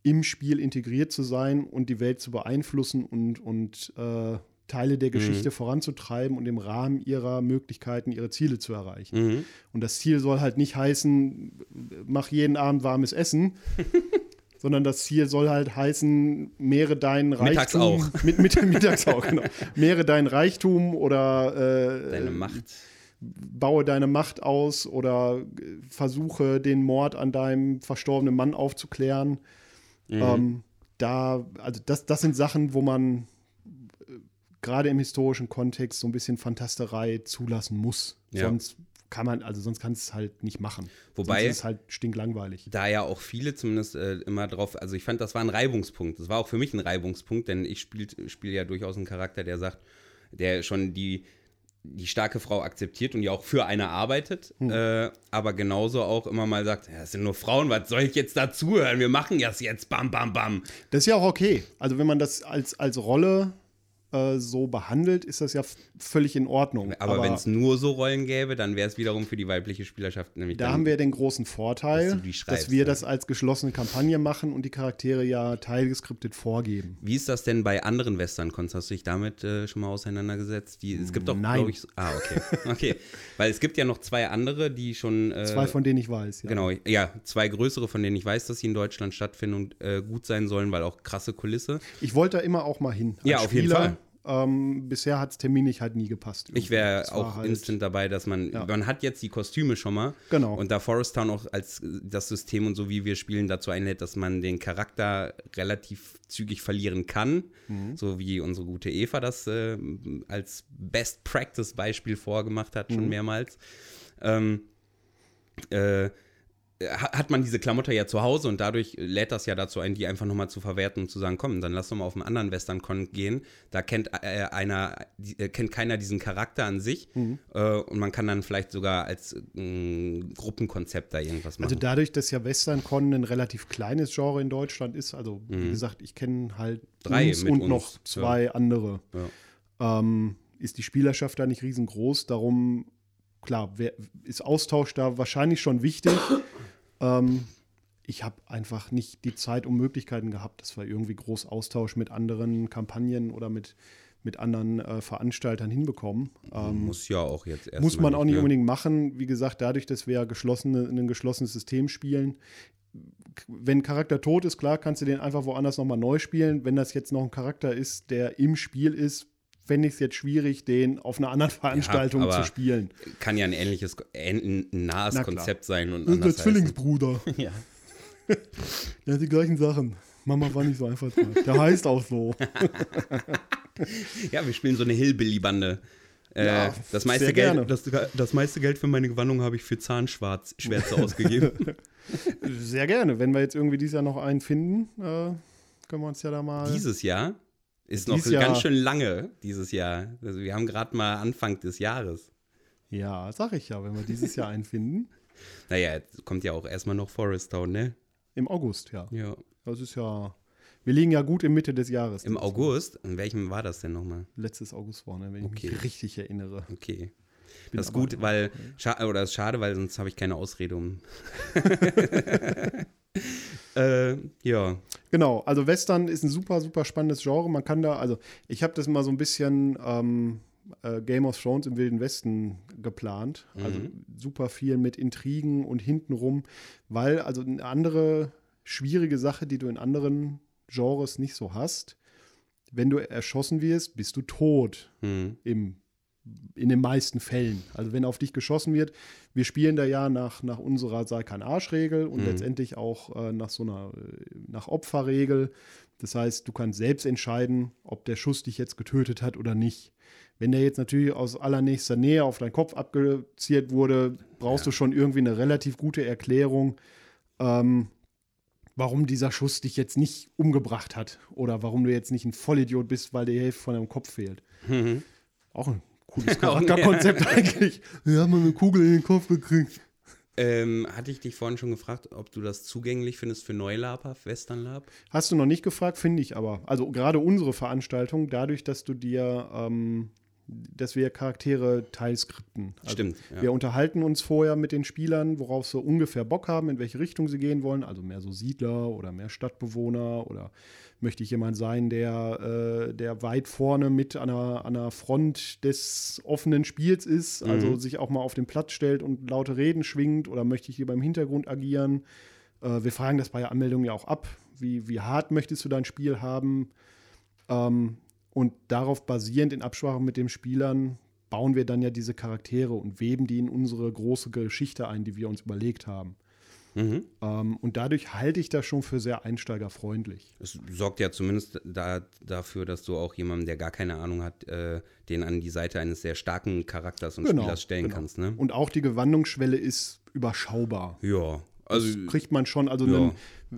im Spiel integriert zu sein und die Welt zu beeinflussen und, und äh, Teile der Geschichte voranzutreiben und im Rahmen ihrer Möglichkeiten ihre Ziele zu erreichen. Mhm. Und das Ziel soll halt nicht heißen, mach jeden Abend warmes Essen, sondern das Ziel soll halt heißen, mehre deinen Mittags Reichtum. auch. Mit, mit, mittags auch, genau. Mehre deinen Reichtum oder äh, Deine Macht. baue deine Macht aus oder äh, versuche den Mord an deinem verstorbenen Mann aufzuklären. Mhm. Ähm, da, also das, das sind Sachen, wo man äh, gerade im historischen Kontext so ein bisschen Fantasterei zulassen muss. Ja. Sonst kann man, also sonst kannst du es halt nicht machen. Wobei- sonst ist es halt stinklangweilig. da ja auch viele zumindest äh, immer drauf, also ich fand, das war ein Reibungspunkt. Das war auch für mich ein Reibungspunkt, denn ich spiele spiel ja durchaus einen Charakter, der sagt, der schon die, die starke Frau akzeptiert und die auch für eine arbeitet, äh, aber genauso auch immer mal sagt, ja, es sind nur Frauen, was soll ich jetzt dazuhören? Wir machen das jetzt, bam, bam, bam. Das ist ja auch okay. Also wenn man das als, als Rolle äh, so behandelt, ist das ja völlig in Ordnung. Aber, wenn es nur so Rollen gäbe, dann wäre es wiederum für die weibliche Spielerschaft nämlich Da haben wir den großen Vorteil, Dass schreibst, dass wir ja. das als geschlossene Kampagne machen und die Charaktere ja teilgeskriptet vorgeben. Wie ist das denn bei anderen Western-Cons? Hast du dich damit äh, schon mal auseinandergesetzt? Die, es gibt doch, Nein. glaube ich, ah, okay. Okay. Weil es gibt ja noch zwei andere, die schon. Äh, Zwei von denen ich weiß. Ja. Genau, ja, zwei größere, von denen ich weiß, dass sie in Deutschland stattfinden und äh, gut sein sollen, weil auch krasse Kulisse. Ich wollte da immer auch mal hin. Als Ja, auf jeden Spieler, Fall. Ähm, bisher hat es terminlich halt nie gepasst. irgendwie. Ich wäre auch halt, instant dabei, dass man, Ja. man hat jetzt die Kostüme schon mal. Genau. Und da Forest Town auch als äh, das System und so wie wir spielen dazu einlädt, dass man den Charakter relativ zügig verlieren kann. Mhm. So wie unsere gute Eva das äh, als Best Practice Beispiel vorgemacht hat, Mhm. schon mehrmals. Ähm, äh, hat man diese Klamotte ja zu Hause und dadurch lädt das ja dazu ein, die einfach nochmal zu verwerten und zu sagen, komm, dann lass doch mal auf einen anderen Western-Con gehen. Da kennt äh, einer, die, äh, kennt keiner diesen Charakter an sich äh, und man kann dann vielleicht sogar als äh, Gruppenkonzept da irgendwas machen. Also dadurch, dass ja WesternCon ein relativ kleines Genre in Deutschland ist, also wie gesagt, ich kenne halt Mhm. Drei uns und uns, noch zwei andere, ähm, ist die Spielerschaft da nicht riesengroß. Darum, klar, wer, ist Austausch da wahrscheinlich schon wichtig. Ähm, ich habe einfach nicht die Zeit und Möglichkeiten gehabt, dass wir irgendwie groß Austausch mit anderen Kampagnen oder mit, mit anderen äh, Veranstaltern hinbekommen. Ähm, muss ja auch jetzt erstmal. muss man auch nicht ne? unbedingt machen. Wie gesagt, dadurch, dass wir ja geschlossene, ein geschlossenes System spielen. Wenn ein Charakter tot ist, klar, kannst du den einfach woanders nochmal neu spielen. Wenn das jetzt noch ein Charakter ist, der im Spiel ist, fände ich es jetzt schwierig, den auf einer anderen Veranstaltung aber zu spielen. Kann ja ein ähnliches, ein, nahes Na. Konzept sein und Das ist der. Zwillingsbruder. Ja. Ja, die gleichen Sachen. Mama war nicht so einfach. Der heißt auch so. ja, wir spielen so eine Hillbilly-Bande. Äh, Ja, das, meiste. Geld, das, das meiste Geld für meine Gewandung habe ich für Zahnschwärze ausgegeben. Sehr gerne. Wenn wir jetzt irgendwie dieses Jahr noch einen finden, äh, können wir uns ja da mal. Dieses Jahr ist noch Jahr- ganz schön lange, dieses Jahr. Also wir haben gerade mal Anfang des Jahres. Ja, sag ich ja, wenn wir dieses Jahr einen finden. Naja, jetzt kommt ja auch erstmal noch Forest Town, ne? Im August, ja. Ja. Das ist ja. Wir liegen ja gut in Mitte des Jahres. Im August? In welchem war das denn nochmal? Letztes August war, ne, wenn Okay. ich mich richtig erinnere. Okay. Bin Das ist gut, weil, oder ist schade, weil sonst habe ich keine Ausrede um. äh, ja. Genau, also Western ist ein super, super spannendes Genre. Man kann da, also ich habe das mal so ein bisschen ähm, äh, Game of Thrones im Wilden Westen geplant. Also super viel mit Intrigen und hintenrum, weil also eine andere schwierige Sache, die du in anderen Genres nicht so hast, wenn du erschossen wirst, bist du tot. Hm. im, in den meisten Fällen. Also wenn auf dich geschossen wird, wir spielen da ja nach, nach unserer sei kein Arschregel und letztendlich auch äh, nach so einer äh, nach Opferregel. Das heißt, du kannst selbst entscheiden, ob der Schuss dich jetzt getötet hat oder nicht. Wenn der jetzt natürlich aus allernächster Nähe auf deinen Kopf abgezielt wurde, brauchst du schon irgendwie eine relativ gute Erklärung, ähm, warum dieser Schuss dich jetzt nicht umgebracht hat oder warum du jetzt nicht ein Vollidiot bist, weil dir die Hälfte von deinem Kopf fehlt. Auch ein cooles Charakterkonzept eigentlich. Wir haben mal eine Kugel in den Kopf gekriegt. Ähm, hatte ich dich vorhin schon gefragt, ob du das zugänglich findest für Neulab, Western Lab? Hast du noch nicht gefragt, finde ich aber. Also gerade unsere Veranstaltung, dadurch, dass du dir, ähm, dass wir Charaktere teilskripten. Also Stimmt, ja. Wir unterhalten uns vorher mit den Spielern, worauf sie ungefähr Bock haben, in welche Richtung sie gehen wollen. Also mehr so Siedler oder mehr Stadtbewohner oder möchte ich jemand sein, der, äh, der weit vorne mit an einer, an einer Front des offenen Spiels ist, also sich auch mal auf den Platz stellt und laute Reden schwingt oder möchte ich lieber im Hintergrund agieren. Äh, wir fragen das bei der Anmeldung ja auch ab. Wie, wie hart möchtest du dein Spiel haben? Ähm, und darauf basierend in Absprache mit den Spielern bauen wir dann ja diese Charaktere und weben die in unsere große Geschichte ein, die wir uns überlegt haben. Mhm. Ähm, und dadurch halte ich das schon für sehr einsteigerfreundlich. Es sorgt ja zumindest da, dafür, dass du auch jemandem, der gar keine Ahnung hat, äh, den an die Seite eines sehr starken Charakters und Spielers stellen genau. kannst. Ne? Und auch die Gewandungsschwelle ist überschaubar. Ja, also das kriegt man schon, also ja. einen,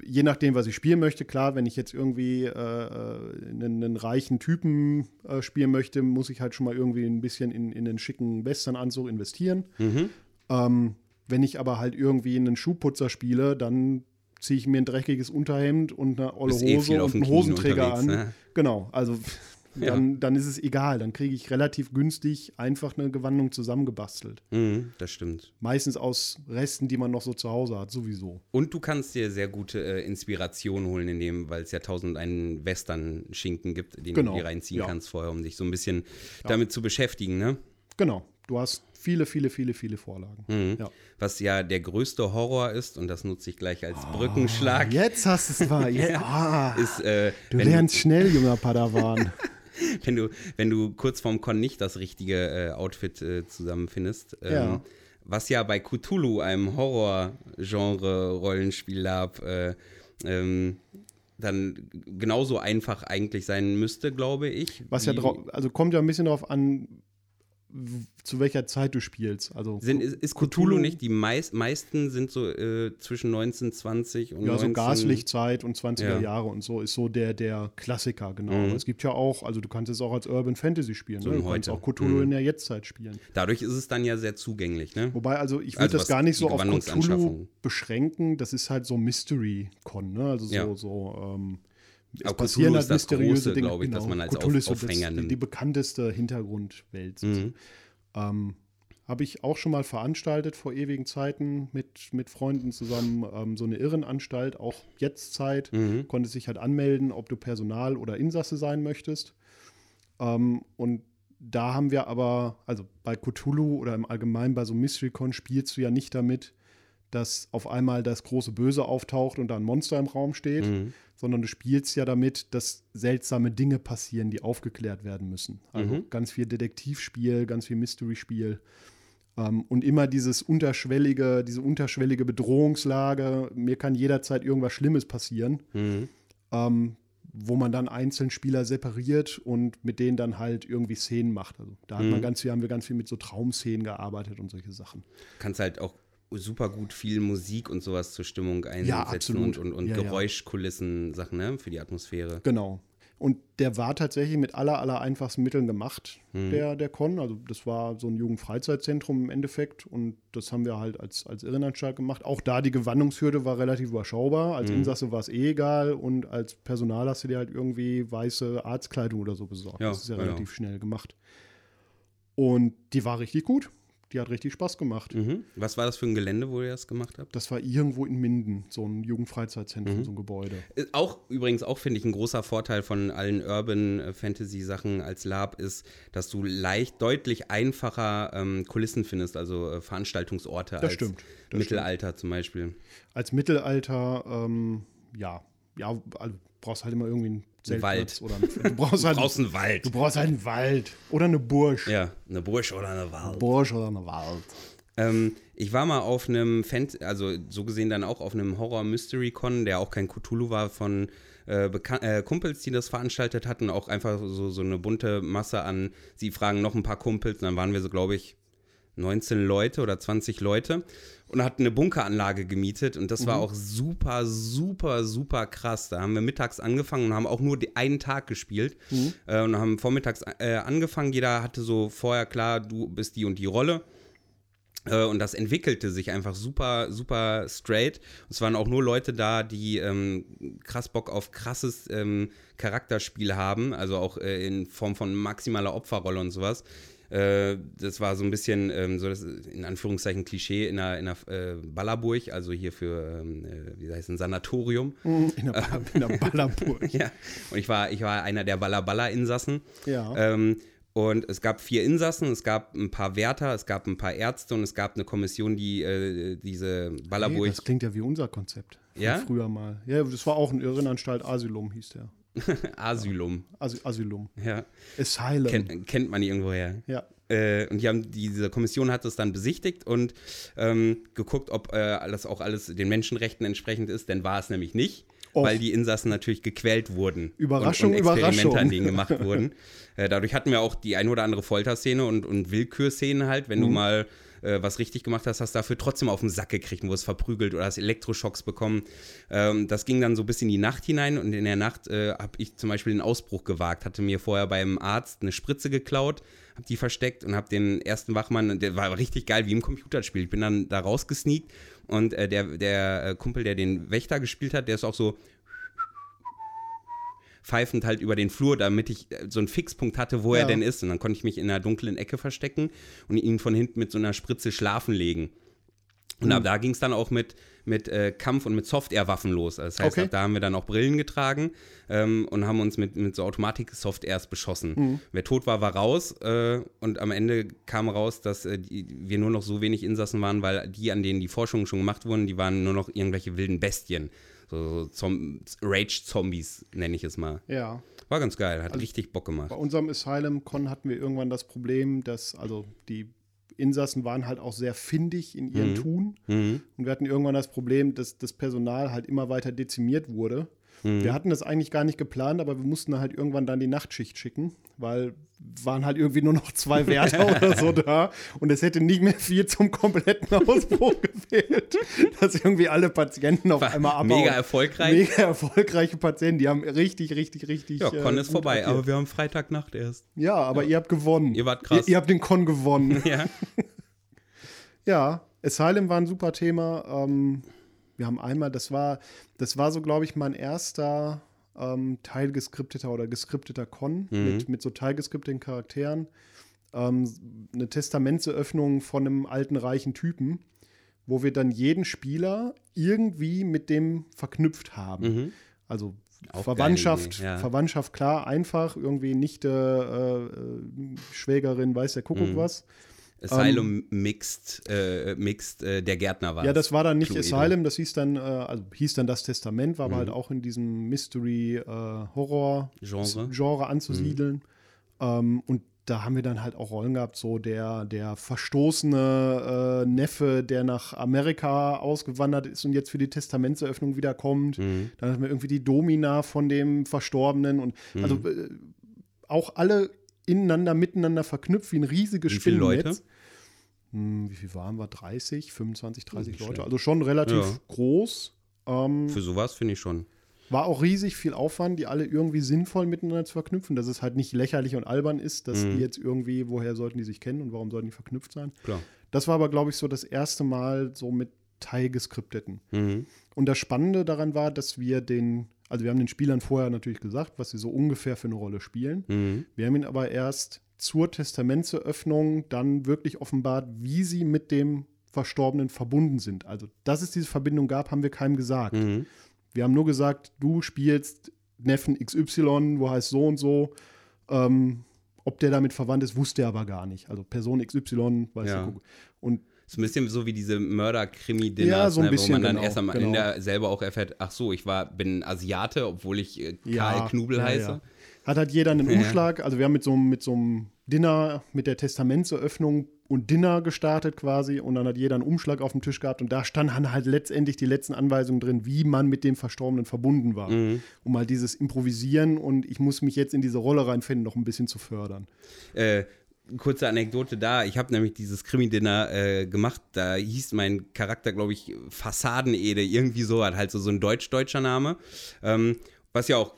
je nachdem, was ich spielen möchte, klar, wenn ich jetzt irgendwie äh, äh, einen, einen reichen Typen äh, spielen möchte, muss ich halt schon mal irgendwie ein bisschen in, in den schicken Westernanzug investieren. Mhm. Ähm, wenn ich aber halt irgendwie einen Schuhputzer spiele, dann ziehe ich mir ein dreckiges Unterhemd und eine olle eh Hose auf und einen Hosenträger an. ne? Genau, also Ja. dann, dann ist es egal. Dann kriege ich relativ günstig einfach eine Gewandung zusammengebastelt. Mhm, das stimmt. Meistens aus Resten, die man noch so zu Hause hat, sowieso. Und du kannst dir sehr gute äh, Inspiration holen, in dem, weil es ja tausend einen Western-Schinken gibt, den Genau, du dir reinziehen ja. kannst vorher, um dich so ein bisschen damit zu beschäftigen, ne? Genau. Du hast viele, viele, viele, viele Vorlagen. Mhm. Ja. Was ja der größte Horror ist, und das nutze ich gleich als Brückenschlag, Jetzt hast du es wahr. Ja. Ah, ist, äh, du lernst schnell, junger Padawan. wenn, du, wenn du kurz vorm Con nicht das richtige äh, Outfit äh, zusammenfindest. Ähm, Ja. Was ja bei Cthulhu, einem Horror-Genre-Rollenspiel Lab, äh, ähm, dann genauso einfach eigentlich sein müsste, glaube ich. Was ja drauf, also kommt ja ein bisschen darauf an, zu welcher Zeit du spielst. Also Sind, ist, ist Cthulhu nicht die meist, meisten sind so äh, zwischen 1920 und ja, so 19... Gaslichtzeit und 20er Ja. Jahre und so ist so der, der Klassiker, genau. Mhm. Es gibt ja auch, also du kannst es auch als Urban Fantasy spielen. So ne? Du kannst heute. auch Cthulhu Mhm. in der Jetztzeit spielen. Dadurch ist es dann ja sehr zugänglich, ne? Wobei, also ich würde Also das gar nicht so auf Cthulhu beschränken. Das ist halt so Mystery-Con, ne? Also so, Ja. so ähm, es Aber passieren Cthulhu halt ist das mysteriöse Große, Dinge. glaube ich, dass man als Cthulhu Auf- Aufhänger die, nimmt. die bekannteste Hintergrundwelt. Mhm. Ähm, Habe ich auch schon mal veranstaltet vor ewigen Zeiten mit, mit Freunden zusammen. Ähm, so eine Irrenanstalt, auch jetzt Zeit. Mhm. Konntest dich halt anmelden, ob du Personal oder Insasse sein möchtest. Ähm, und da haben wir aber, also bei Cthulhu oder im Allgemeinen bei so MysteryCon spielst du ja nicht damit, dass auf einmal das große Böse auftaucht und da ein Monster im Raum steht, Mhm. sondern du spielst ja damit, dass seltsame Dinge passieren, die aufgeklärt werden müssen. Also Mhm. ganz viel Detektivspiel, ganz viel Mystery-Spiel. Ähm, und immer dieses unterschwellige, diese unterschwellige Bedrohungslage, mir kann jederzeit irgendwas Schlimmes passieren, Mhm. ähm, wo man dann einzeln Spieler separiert und mit denen dann halt irgendwie Szenen macht. Also da hat man Mhm. ganz viel, haben wir ganz viel mit so Traumszenen gearbeitet und solche Sachen. Kannst halt auch super gut viel Musik und sowas zur Stimmung einsetzen absolut. und, und, und Ja, ja. Geräuschkulissen, Sachen, ne? Für die Atmosphäre. Genau. Und der war tatsächlich mit aller, aller einfachsten Mitteln gemacht, Mhm. der, der Con. Also das war so ein Jugendfreizeitzentrum im Endeffekt und das haben wir halt als, als Irrenanstalt gemacht. Auch da die Gewandungshürde war relativ überschaubar. Als Mhm. Insasse war es eh egal und als Personal hast du dir halt irgendwie weiße Arztkleidung oder so besorgt. Ja, das ist ja genau. relativ schnell gemacht. Und die war richtig gut. Die hat richtig Spaß gemacht. Mhm. Was war das für ein Gelände, wo ihr das gemacht habt? Das war irgendwo in Minden, so ein Jugendfreizeitzentrum, Mhm. so ein Gebäude. Ist Auch übrigens auch finde ich ein großer Vorteil von allen Urban äh, Fantasy Sachen als Lab ist, dass du leicht deutlich einfacher ähm, Kulissen findest, also äh, Veranstaltungsorte Das als stimmt, Mittelalter zum Beispiel. als Mittelalter, ähm, ja, ja, also brauchst halt immer irgendwie einen Zeltplatz Wald. oder einen, du brauchst halt, Draußen Wald. du brauchst halt einen Wald oder eine Bursch. Ja, eine Bursch oder eine Wald. Bursch oder eine Wald. Ähm, ich war mal auf einem Fan, also so gesehen dann auch auf einem Horror Mystery Con, der auch kein Cthulhu war, von äh, äh, Kumpels, die das veranstaltet hatten, auch einfach so, so eine bunte Masse an, sie fragen noch ein paar Kumpels, und dann waren wir so, glaube ich, 19 Leute oder 20 Leute und hatten eine Bunkeranlage gemietet und das war auch super, super, super krass. Da haben wir mittags angefangen und haben auch nur einen Tag gespielt äh, und haben vormittags äh, angefangen. Jeder hatte so vorher klar, du bist die und die Rolle. Äh, Und das entwickelte sich einfach super, super straight. Es waren auch nur Leute da, die ähm, krass Bock auf krasses ähm, Charakterspiel haben, also auch äh, in Form von maximaler Opferrolle und sowas. Äh, das war so ein bisschen ähm, so das in Anführungszeichen Klischee in einer, in einer äh, Ballerburg, also hier für, ähm, äh, wie heißt es, ein Sanatorium. In der, Ba- in der Ballerburg. Ja, und ich war, ich war einer der Baller-Baller-Insassen. Ja. Ähm, und es gab vier Insassen, es gab ein paar Wärter, es gab ein paar Ärzte und es gab eine Kommission, die äh, diese Hey, Ballerburg. das klingt ja wie unser Konzept. Ja? Früher mal. Ja, das war auch ein Irrenanstalt, Asylum hieß der. Asylum. Asy Asylum. Ja, Asylum. kennt, kennt man irgendwoher. ja. Äh, und die haben, diese Kommission hat es dann besichtigt und ähm, geguckt, ob äh, das auch alles den Menschenrechten entsprechend ist, denn war es nämlich nicht. Och. Weil die Insassen natürlich gequält wurden. Überraschung, und, und Experimente Überraschung. an denen gemacht wurden. Äh, dadurch hatten wir auch die ein oder andere Folterszene und, und Willkürszene halt. Wenn du Mhm. mal äh, was richtig gemacht hast, hast dafür trotzdem auf den Sack gekriegt, wo es verprügelt oder hast Elektroschocks bekommen. Ähm, das ging dann so bis in die Nacht hinein und in der Nacht äh, habe ich zum Beispiel den Ausbruch gewagt, hatte mir vorher beim Arzt eine Spritze geklaut, habe die versteckt und habe den ersten Wachmann, der war richtig geil wie im Computerspiel. Ich bin dann da rausgesneakt und äh, der, der äh, Kumpel, der den Wächter gespielt hat, der ist auch so pfeifend halt über den Flur, damit ich äh, so einen Fixpunkt hatte, wo Ja. er denn ist. Und dann konnte ich mich in einer dunklen Ecke verstecken und ihn von hinten mit so einer Spritze schlafen legen. Und Mhm. ab da ging es dann auch mit, mit äh, Kampf- und mit Soft-Air-Waffen los. Das heißt, Okay. ab da haben wir dann auch Brillen getragen ähm, und haben uns mit, mit so Automatik-Soft-Airs beschossen. Mhm. Wer tot war, war raus. Äh, und am Ende kam raus, dass äh, die, wir nur noch so wenig Insassen waren, weil die, an denen die Forschungen schon gemacht wurden, die waren nur noch irgendwelche wilden Bestien. So, so Zom Rage-Zombies, nenne ich es mal. Ja. War ganz geil, hat also richtig Bock gemacht. Bei unserem Asylum Con hatten wir irgendwann das Problem, dass also die Insassen waren halt auch sehr findig in ihrem mhm. Tun. Mhm. Und wir hatten irgendwann das Problem, dass das Personal halt immer weiter dezimiert wurde. Mhm. Wir hatten das eigentlich gar nicht geplant, aber wir mussten halt irgendwann dann die Nachtschicht schicken, weil waren halt irgendwie nur noch zwei Wärter oder so da und es hätte nicht mehr viel zum kompletten Ausbruch gefehlt, dass irgendwie alle Patienten auf War einmal abhauen. Mega erfolgreich. Mega erfolgreiche Patienten, die haben richtig, richtig, richtig. Ja, Con äh, ist vorbei, agiert. aber wir haben Freitagnacht erst. Ja, aber ja. ihr habt gewonnen. Ihr wart krass. Ihr, ihr habt den Con gewonnen. Ja. ja, Asylum war ein super Thema. Ähm, wir haben einmal, das war, das war so, glaube ich, mein erster ähm, teilgeskripteter oder geskripteter Con mhm. mit, mit so teilgeskripteten Charakteren. Ähm, eine Testamentsöffnung von einem alten reichen Typen, wo wir dann jeden Spieler irgendwie mit dem verknüpft haben. Mhm. Also auch Verwandtschaft, ja. Verwandtschaft klar, einfach, irgendwie nicht äh, äh, Schwägerin, weiß der Kuckuck mhm. was. Asylum ähm, Mixed, äh, Mixed äh, der Gärtner war. Ja, das war dann nicht Cluedo. Asylum, das hieß dann, äh, also hieß dann das Testament, war mhm. aber halt auch in diesem Mystery-Horror-Genre äh, Genre anzusiedeln. Mhm. Ähm, und da haben wir dann halt auch Rollen gehabt, so der, der verstoßene äh, Neffe, der nach Amerika ausgewandert ist und jetzt für die Testamentseröffnung wiederkommt. Mhm. Dann hatten wir irgendwie die Domina von dem Verstorbenen und mhm. also äh, auch alle ineinander, miteinander verknüpft, wie ein riesiges wie Spinnennetz. Hm, wie viel waren wir? 30, 25, 30 Leute. Schön. Also schon relativ ja. groß. Ähm, Für sowas finde ich schon. War auch riesig viel Aufwand, die alle irgendwie sinnvoll miteinander zu verknüpfen, dass es halt nicht lächerlich und albern ist, dass mhm. die jetzt irgendwie, woher sollten die sich kennen und warum sollten die verknüpft sein. Klar. Das war aber, glaube ich, so das erste Mal so mit Teilgeskripteten. Mhm. Und das Spannende daran war, dass wir den also wir haben den Spielern vorher natürlich gesagt, was sie so ungefähr für eine Rolle spielen. Mhm. Wir haben ihnen aber erst zur Testamentseröffnung dann wirklich offenbart, wie sie mit dem Verstorbenen verbunden sind. Also, dass es diese Verbindung gab, haben wir keinem gesagt. Mhm. Wir haben nur gesagt, du spielst Neffen XY, wo heißt so und so. Ähm, ob der damit verwandt ist, wusste er aber gar nicht. Also Person XY, weiß ja. du. Und so ein bisschen so wie diese Mörder-Krimi-Dinners, ja, so ne, wo man dann genau, erst am genau. Ende selber auch erfährt, ach so, ich war, bin Asiate, obwohl ich äh, Karl ja, Knubel ja, heiße. Hat halt jeder einen Umschlag, also wir haben mit so, mit so einem Dinner, mit der Testamentseröffnung und Dinner gestartet quasi und dann hat jeder einen Umschlag auf dem Tisch gehabt und da standen halt letztendlich die letzten Anweisungen drin, wie man mit dem Verstorbenen verbunden war. Mhm. Um mal dieses Improvisieren und ich muss mich jetzt in diese Rolle reinfinden, noch ein bisschen zu fördern. Äh, kurze Anekdote da. Ich habe nämlich dieses Krimi-Dinner äh, gemacht. Da hieß mein Charakter, glaube ich, Fassadenede. Irgendwie so, hat halt so, so ein deutsch-deutscher Name. Ähm, was ja auch,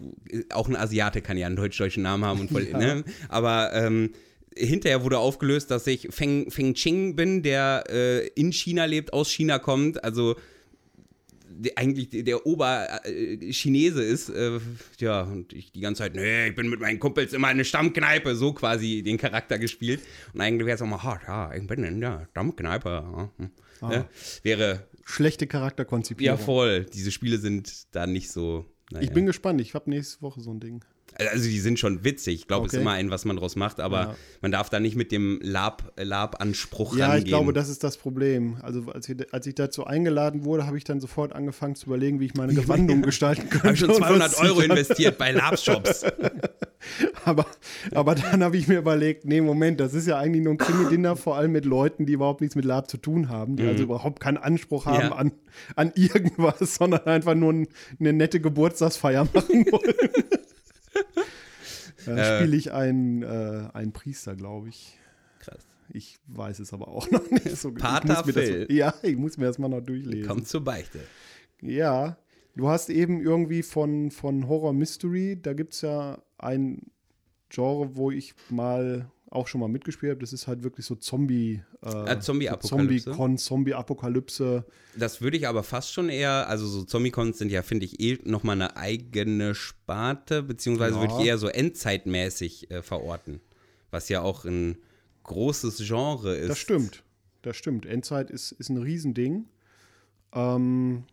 auch ein Asiate kann ja einen deutsch-deutschen Namen haben. Und voll, ja. ne? Aber ähm, hinterher wurde aufgelöst, dass ich Feng, Feng Ching bin, der äh, in China lebt, aus China kommt. Also eigentlich der Oberchinese ist, äh, ja, und ich die ganze Zeit, nee, ich bin mit meinen Kumpels immer in der Stammkneipe, so quasi den Charakter gespielt. Und eigentlich wäre es auch mal, oh, ja, ich bin in der Stammkneipe. Ja, hm. ah. ja, wäre. Schlechte Charakterkonzipierung. Ja, voll. Diese Spiele sind da nicht so. Naja. Ich bin gespannt. Ich habe nächste Woche so ein Ding. Also die sind schon witzig. Ich glaube, es okay. ist immer ein, was man draus macht, aber ja. man darf da nicht mit dem Lab-Anspruch ja, rangehen. Ja, ich glaube, das ist das Problem. Also als ich, als ich dazu eingeladen wurde, habe ich dann sofort angefangen zu überlegen, wie ich meine Gewandung gestalten könnte. Ich habe schon 200 Euro investiert bei Lab-Shops. aber, aber dann habe ich mir überlegt, nee, Moment, das ist ja eigentlich nur ein Krimi-Dinner, vor allem mit Leuten, die überhaupt nichts mit Lab zu tun haben, die mhm. also überhaupt keinen Anspruch haben ja. an, an irgendwas, sondern einfach nur ein, eine nette Geburtstagsfeier machen wollen. Da äh, spiele ich einen, äh, einen Priester, glaube ich. Krass. Ich weiß es aber auch noch nicht so gut. Pater Phil. Das, ja, ich muss mir das mal noch durchlesen. Kommt zur Beichte. Ja, du hast eben irgendwie von, von Horror Mystery, da gibt es ja ein Genre, wo ich mal auch schon mal mitgespielt habe. Das ist halt wirklich so Zombie. Äh, ah, Zombie-Apokalypse. Zombie-Con, Zombie-Apokalypse. Das würde ich aber fast schon eher, also so Zombie-Cons sind ja, finde ich, eh nochmal eine eigene Sparte, beziehungsweise ja. würde ich eher so endzeitmäßig äh, verorten. Was ja auch ein großes Genre ist. Das stimmt. Das stimmt. Endzeit ist, ist ein Riesending. Ähm,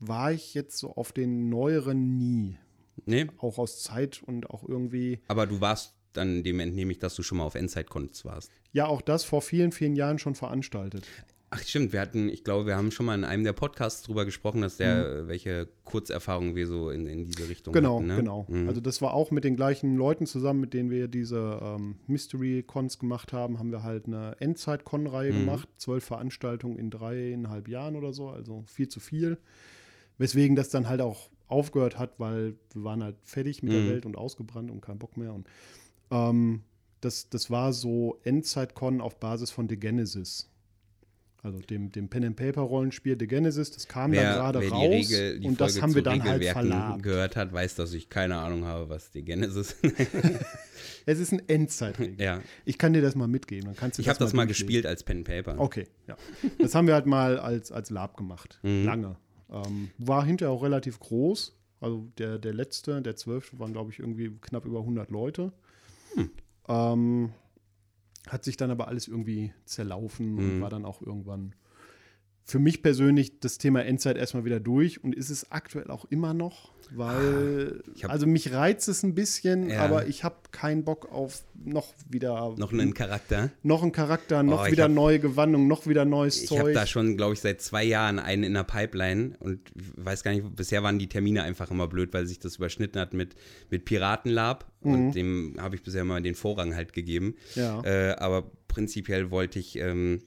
war ich jetzt so auf den neueren nie. Nee. Auch aus Zeit und auch irgendwie. Aber du warst dann dem entnehme ich, dass du schon mal auf Endzeit-Cons warst. Ja, auch das vor vielen, vielen Jahren schon veranstaltet. Ach stimmt, wir hatten, ich glaube, wir haben schon mal in einem der Podcasts drüber gesprochen, dass der, mhm. welche Kurzerfahrungen wir so in, in diese Richtung genau, hatten. Ne? Genau, genau. Mhm. Also das war auch mit den gleichen Leuten zusammen, mit denen wir diese ähm, Mystery-Cons gemacht haben, haben wir halt eine Endzeit-Con-Reihe mhm. gemacht. Zwölf Veranstaltungen in dreieinhalb Jahren oder so, also viel zu viel. Weswegen das dann halt auch aufgehört hat, weil wir waren halt fertig mit der mhm. Welt und ausgebrannt und kein Bock mehr. Und ähm, das, das war so Endzeit-Con auf Basis von The Genesis. Also dem, dem Pen and Paper Rollenspiel The Genesis, das kam wer, dann gerade raus Regel, und Folge das haben wir dann halt verlagert. gehört hat, weiß, dass ich keine Ahnung habe, was The Genesis. es ist ein Endzeitriegel. Ja. Ich kann dir das mal mitgeben, dann kannst du Ich habe das mal gespielt als Pen and Paper. Okay, ja. Das haben wir halt mal als als Lab gemacht, mhm. lange. Ähm, war hinterher auch relativ groß. Also der der letzte, der zwölfte, waren glaube ich irgendwie knapp über 100 Leute. Hm. Ähm, hat sich dann aber alles irgendwie zerlaufen mhm. und war dann auch irgendwann für mich persönlich das Thema Endzeit erstmal wieder durch und ist es aktuell auch immer noch, weil ah, hab, also mich reizt es ein bisschen, ja. aber ich habe keinen Bock auf noch wieder noch einen Charakter, noch einen Charakter, noch oh, wieder hab, neue Gewandung, noch wieder neues ich Zeug. Ich habe da schon, glaube ich, seit zwei Jahren einen in der Pipeline und weiß gar nicht, bisher waren die Termine einfach immer blöd, weil sich das überschnitten hat mit mit Piratenlab mhm. und dem habe ich bisher mal den Vorrang halt gegeben. Ja. Äh, aber prinzipiell wollte ich ähm,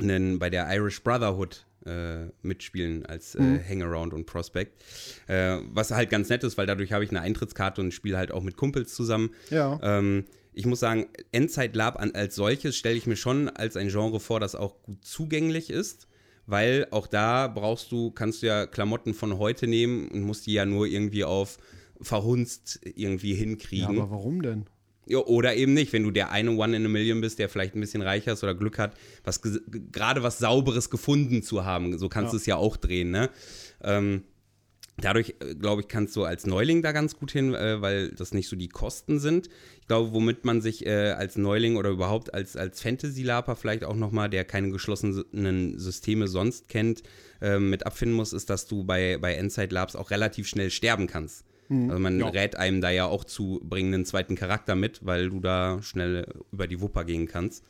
einen, bei der Irish Brotherhood äh, mitspielen als äh, mhm. Hangaround und Prospect. Äh, was halt ganz nett ist, weil dadurch habe ich eine Eintrittskarte und spiele halt auch mit Kumpels zusammen. Ja. Ähm, ich muss sagen, Endzeit Lab als solches stelle ich mir schon als ein Genre vor, das auch gut zugänglich ist. Weil auch da brauchst du, kannst du ja Klamotten von heute nehmen und musst die ja nur irgendwie auf verhunzt irgendwie hinkriegen. Ja, aber warum denn? Ja, oder eben nicht, wenn du der eine One in a Million bist, der vielleicht ein bisschen reicher ist oder Glück hat, was gerade was Sauberes gefunden zu haben. So kannst ja. du es ja auch drehen, ne? Ähm, dadurch, äh, glaube ich, kannst du als Neuling da ganz gut hin, äh, weil das nicht so die Kosten sind. Ich glaube, womit man sich äh, als Neuling oder überhaupt als, als Fantasy-Laper vielleicht auch nochmal, der keine geschlossenen Systeme sonst kennt, äh, mit abfinden muss, ist, dass du bei, bei Endzeit Labs auch relativ schnell sterben kannst. Mhm. Also man ja. rät einem da ja auch zu, bringen einen zweiten Charakter mit, weil du da schnell über die Wupper gehen kannst.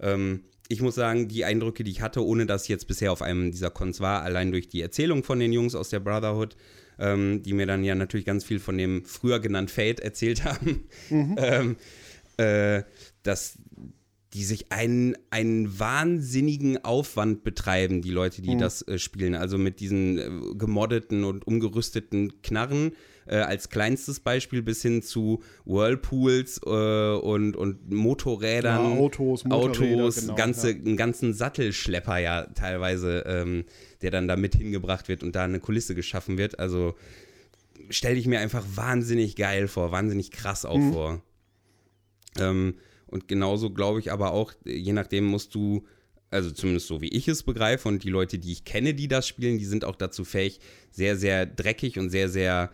Ähm, ich muss sagen, die Eindrücke, die ich hatte, ohne dass ich jetzt bisher auf einem dieser Cons war, allein durch die Erzählung von den Jungs aus der Brotherhood, ähm, die mir dann ja natürlich ganz viel von dem früher genannt Fate erzählt haben, mhm. ähm, äh, dass die sich einen, einen wahnsinnigen Aufwand betreiben, die Leute, die mhm. das äh, spielen. Also mit diesen äh, gemoddeten und umgerüsteten Knarren äh, als kleinstes Beispiel bis hin zu Whirlpools äh, und, und Motorrädern. Ja, Autos, Autos, genau, ganze, ja. einen ganzen Sattelschlepper ja teilweise, ähm, der dann da mit hingebracht wird und da eine Kulisse geschaffen wird. Also stelle ich mir einfach wahnsinnig geil vor, wahnsinnig krass auch mhm. vor. Ähm, und genauso glaube ich aber auch, je nachdem musst du, also zumindest so wie ich es begreife und die Leute, die ich kenne, die das spielen, die sind auch dazu fähig, sehr, sehr dreckig und sehr, sehr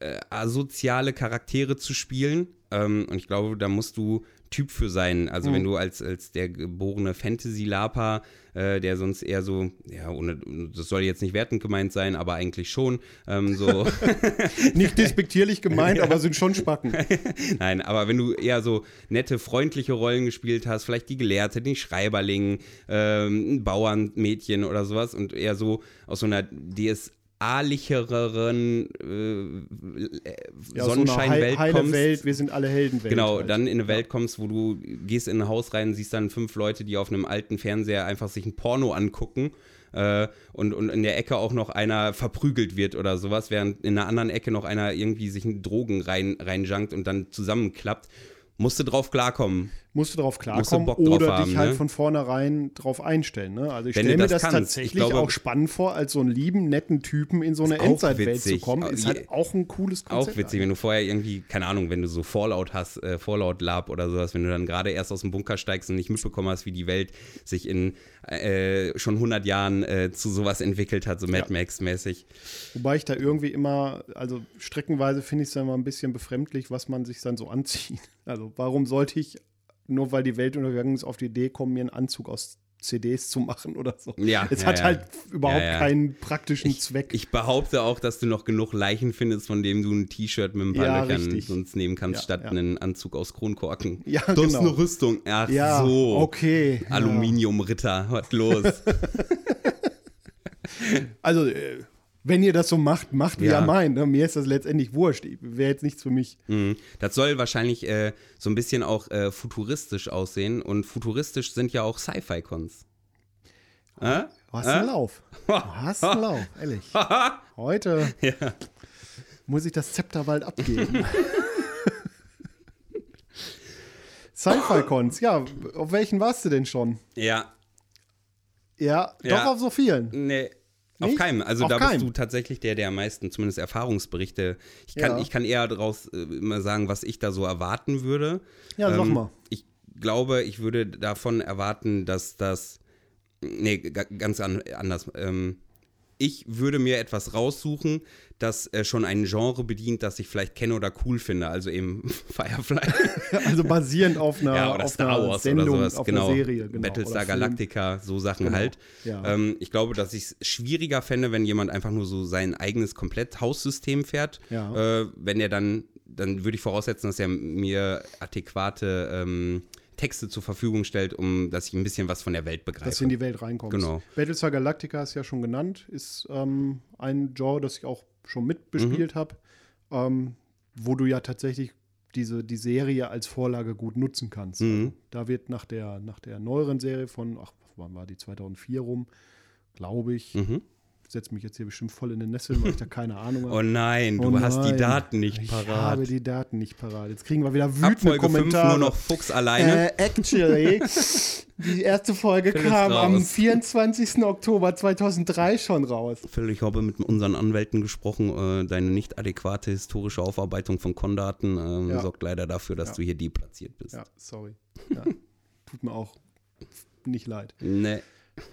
äh, asoziale Charaktere zu spielen. Ähm, und ich glaube, da musst du Typ für sein. Also mhm. wenn du als, als der geborene Fantasy-Lapa, äh, der sonst eher so, ja, ohne, das soll jetzt nicht wertend gemeint sein, aber eigentlich schon, ähm, so. nicht despektierlich gemeint, aber sind schon Spacken. Nein, aber wenn du eher so nette, freundliche Rollen gespielt hast, vielleicht die Gelehrte, den Schreiberling, ähm, ein Bauernmädchen oder sowas und eher so aus so einer DS a-lichereren äh, ja, Sonnenscheinwelt so kommst. Welt, wir sind alle Heldenwelt. Genau, halt. dann in eine Welt kommst, wo du gehst in ein Haus rein, siehst dann fünf Leute, die auf einem alten Fernseher einfach sich ein Porno angucken äh, und, und in der Ecke auch noch einer verprügelt wird oder sowas, während in einer anderen Ecke noch einer irgendwie sich in Drogen rein, reinjunkt und dann zusammenklappt. Musst du drauf klarkommen musst du darauf klarkommen oder drauf dich halt ne? von vornherein drauf einstellen. Ne? Also ich stelle mir das kannst. tatsächlich glaube, auch spannend vor, als so einen lieben, netten Typen in so eine Endzeitwelt zu kommen. Ist halt auch ein cooles Konzept. Auch witzig, wenn du vorher irgendwie, keine Ahnung, wenn du so Fallout hast, äh, Fallout Lab oder sowas, wenn du dann gerade erst aus dem Bunker steigst und nicht mitbekommen hast, wie die Welt sich in äh, schon 100 Jahren äh, zu sowas entwickelt hat, so Mad ja. Max-mäßig. Wobei ich da irgendwie immer, also streckenweise finde ich es dann mal ein bisschen befremdlich, was man sich dann so anzieht. Also warum sollte ich nur weil die Welt untergegangen ist, auf die Idee kommen, mir einen Anzug aus CDs zu machen oder so. Ja, es ja, hat ja. halt überhaupt Ja, keinen praktischen Zweck. Ich behaupte auch, dass du noch genug Leichen findest, von dem du ein T-Shirt mit ein paar Löchern sonst nehmen kannst, statt einen Anzug aus Kronkorken. Ja, ist genau. eine Rüstung. Ach ja, so. okay. Aluminiumritter, was los? Also, äh, wenn ihr das so macht, macht wie Ja. ihr meint. Ne? Mir ist das letztendlich wurscht. Wäre jetzt nichts für mich. Mhm. Das soll wahrscheinlich äh, so ein bisschen auch äh, futuristisch aussehen. Und futuristisch sind ja auch Sci-Fi-Cons. Äh? Du hast einen Lauf. Du hast einen Lauf, ehrlich. Heute Ja. muss ich das Zepter bald abgeben. Sci-Fi-Cons, ja, auf welchen warst du denn schon? Ja, Ja, Ja. doch auf so vielen. nee. Auf Nicht? keinem. Also Auf da keinem. bist du tatsächlich der, der am meisten, zumindest Erfahrungsberichte. Ich kann, Ja. ich kann eher daraus äh, immer sagen, was ich da so erwarten würde. Ja, sag Ähm, mal. Ich glaube, ich würde davon erwarten, dass das. Nee, ga- ganz an, anders. Ähm, ich würde mir etwas raussuchen, das äh, schon ein Genre bedient, das ich vielleicht kenne oder cool finde. Also eben Firefly. Also basierend auf einer, ja, auf Star einer Wars Sendung, oder sowas. genau. Serie. Genau, Battlestar. Galactica, so Sachen Genau, halt. ja. Ähm, ich glaube, dass ich es schwieriger fände, wenn jemand einfach nur so sein eigenes komplett Haussystem fährt. Ja. Äh, wenn er dann, dann würde ich voraussetzen, dass er mir adäquate ähm, Texte zur Verfügung stellt, um dass ich ein bisschen was von der Welt begreife. dass du in die Welt reinkommst. Genau. Battlestar Galactica ist ja schon genannt, ist ähm, ein Genre, das ich auch schon mitbespielt Mhm. habe, ähm, wo du ja tatsächlich diese, die Serie als Vorlage gut nutzen kannst. Mhm. Also, da wird nach der, nach der neueren Serie von, ach, wann war die 2004 rum, glaube ich, Mhm. Setze mich jetzt hier bestimmt voll in den Nessel, weil ich da keine Ahnung habe. Oh nein, du Oh hast die. Daten nicht Ich parat. habe die Daten nicht parat. Jetzt kriegen wir wieder wütende Folge 5 Kommentare. nur noch Fuchs alleine. Äh, actually, die erste Folge Philipp kam am raus. 24. Oktober 2003 schon raus. Phil, ich habe mit unseren Anwälten gesprochen. Äh, deine nicht adäquate historische Aufarbeitung von Kondaten ähm, Ja. sorgt leider dafür, dass Ja. du hier deplatziert bist. Ja, sorry. Ja, tut mir auch nicht leid. Nee.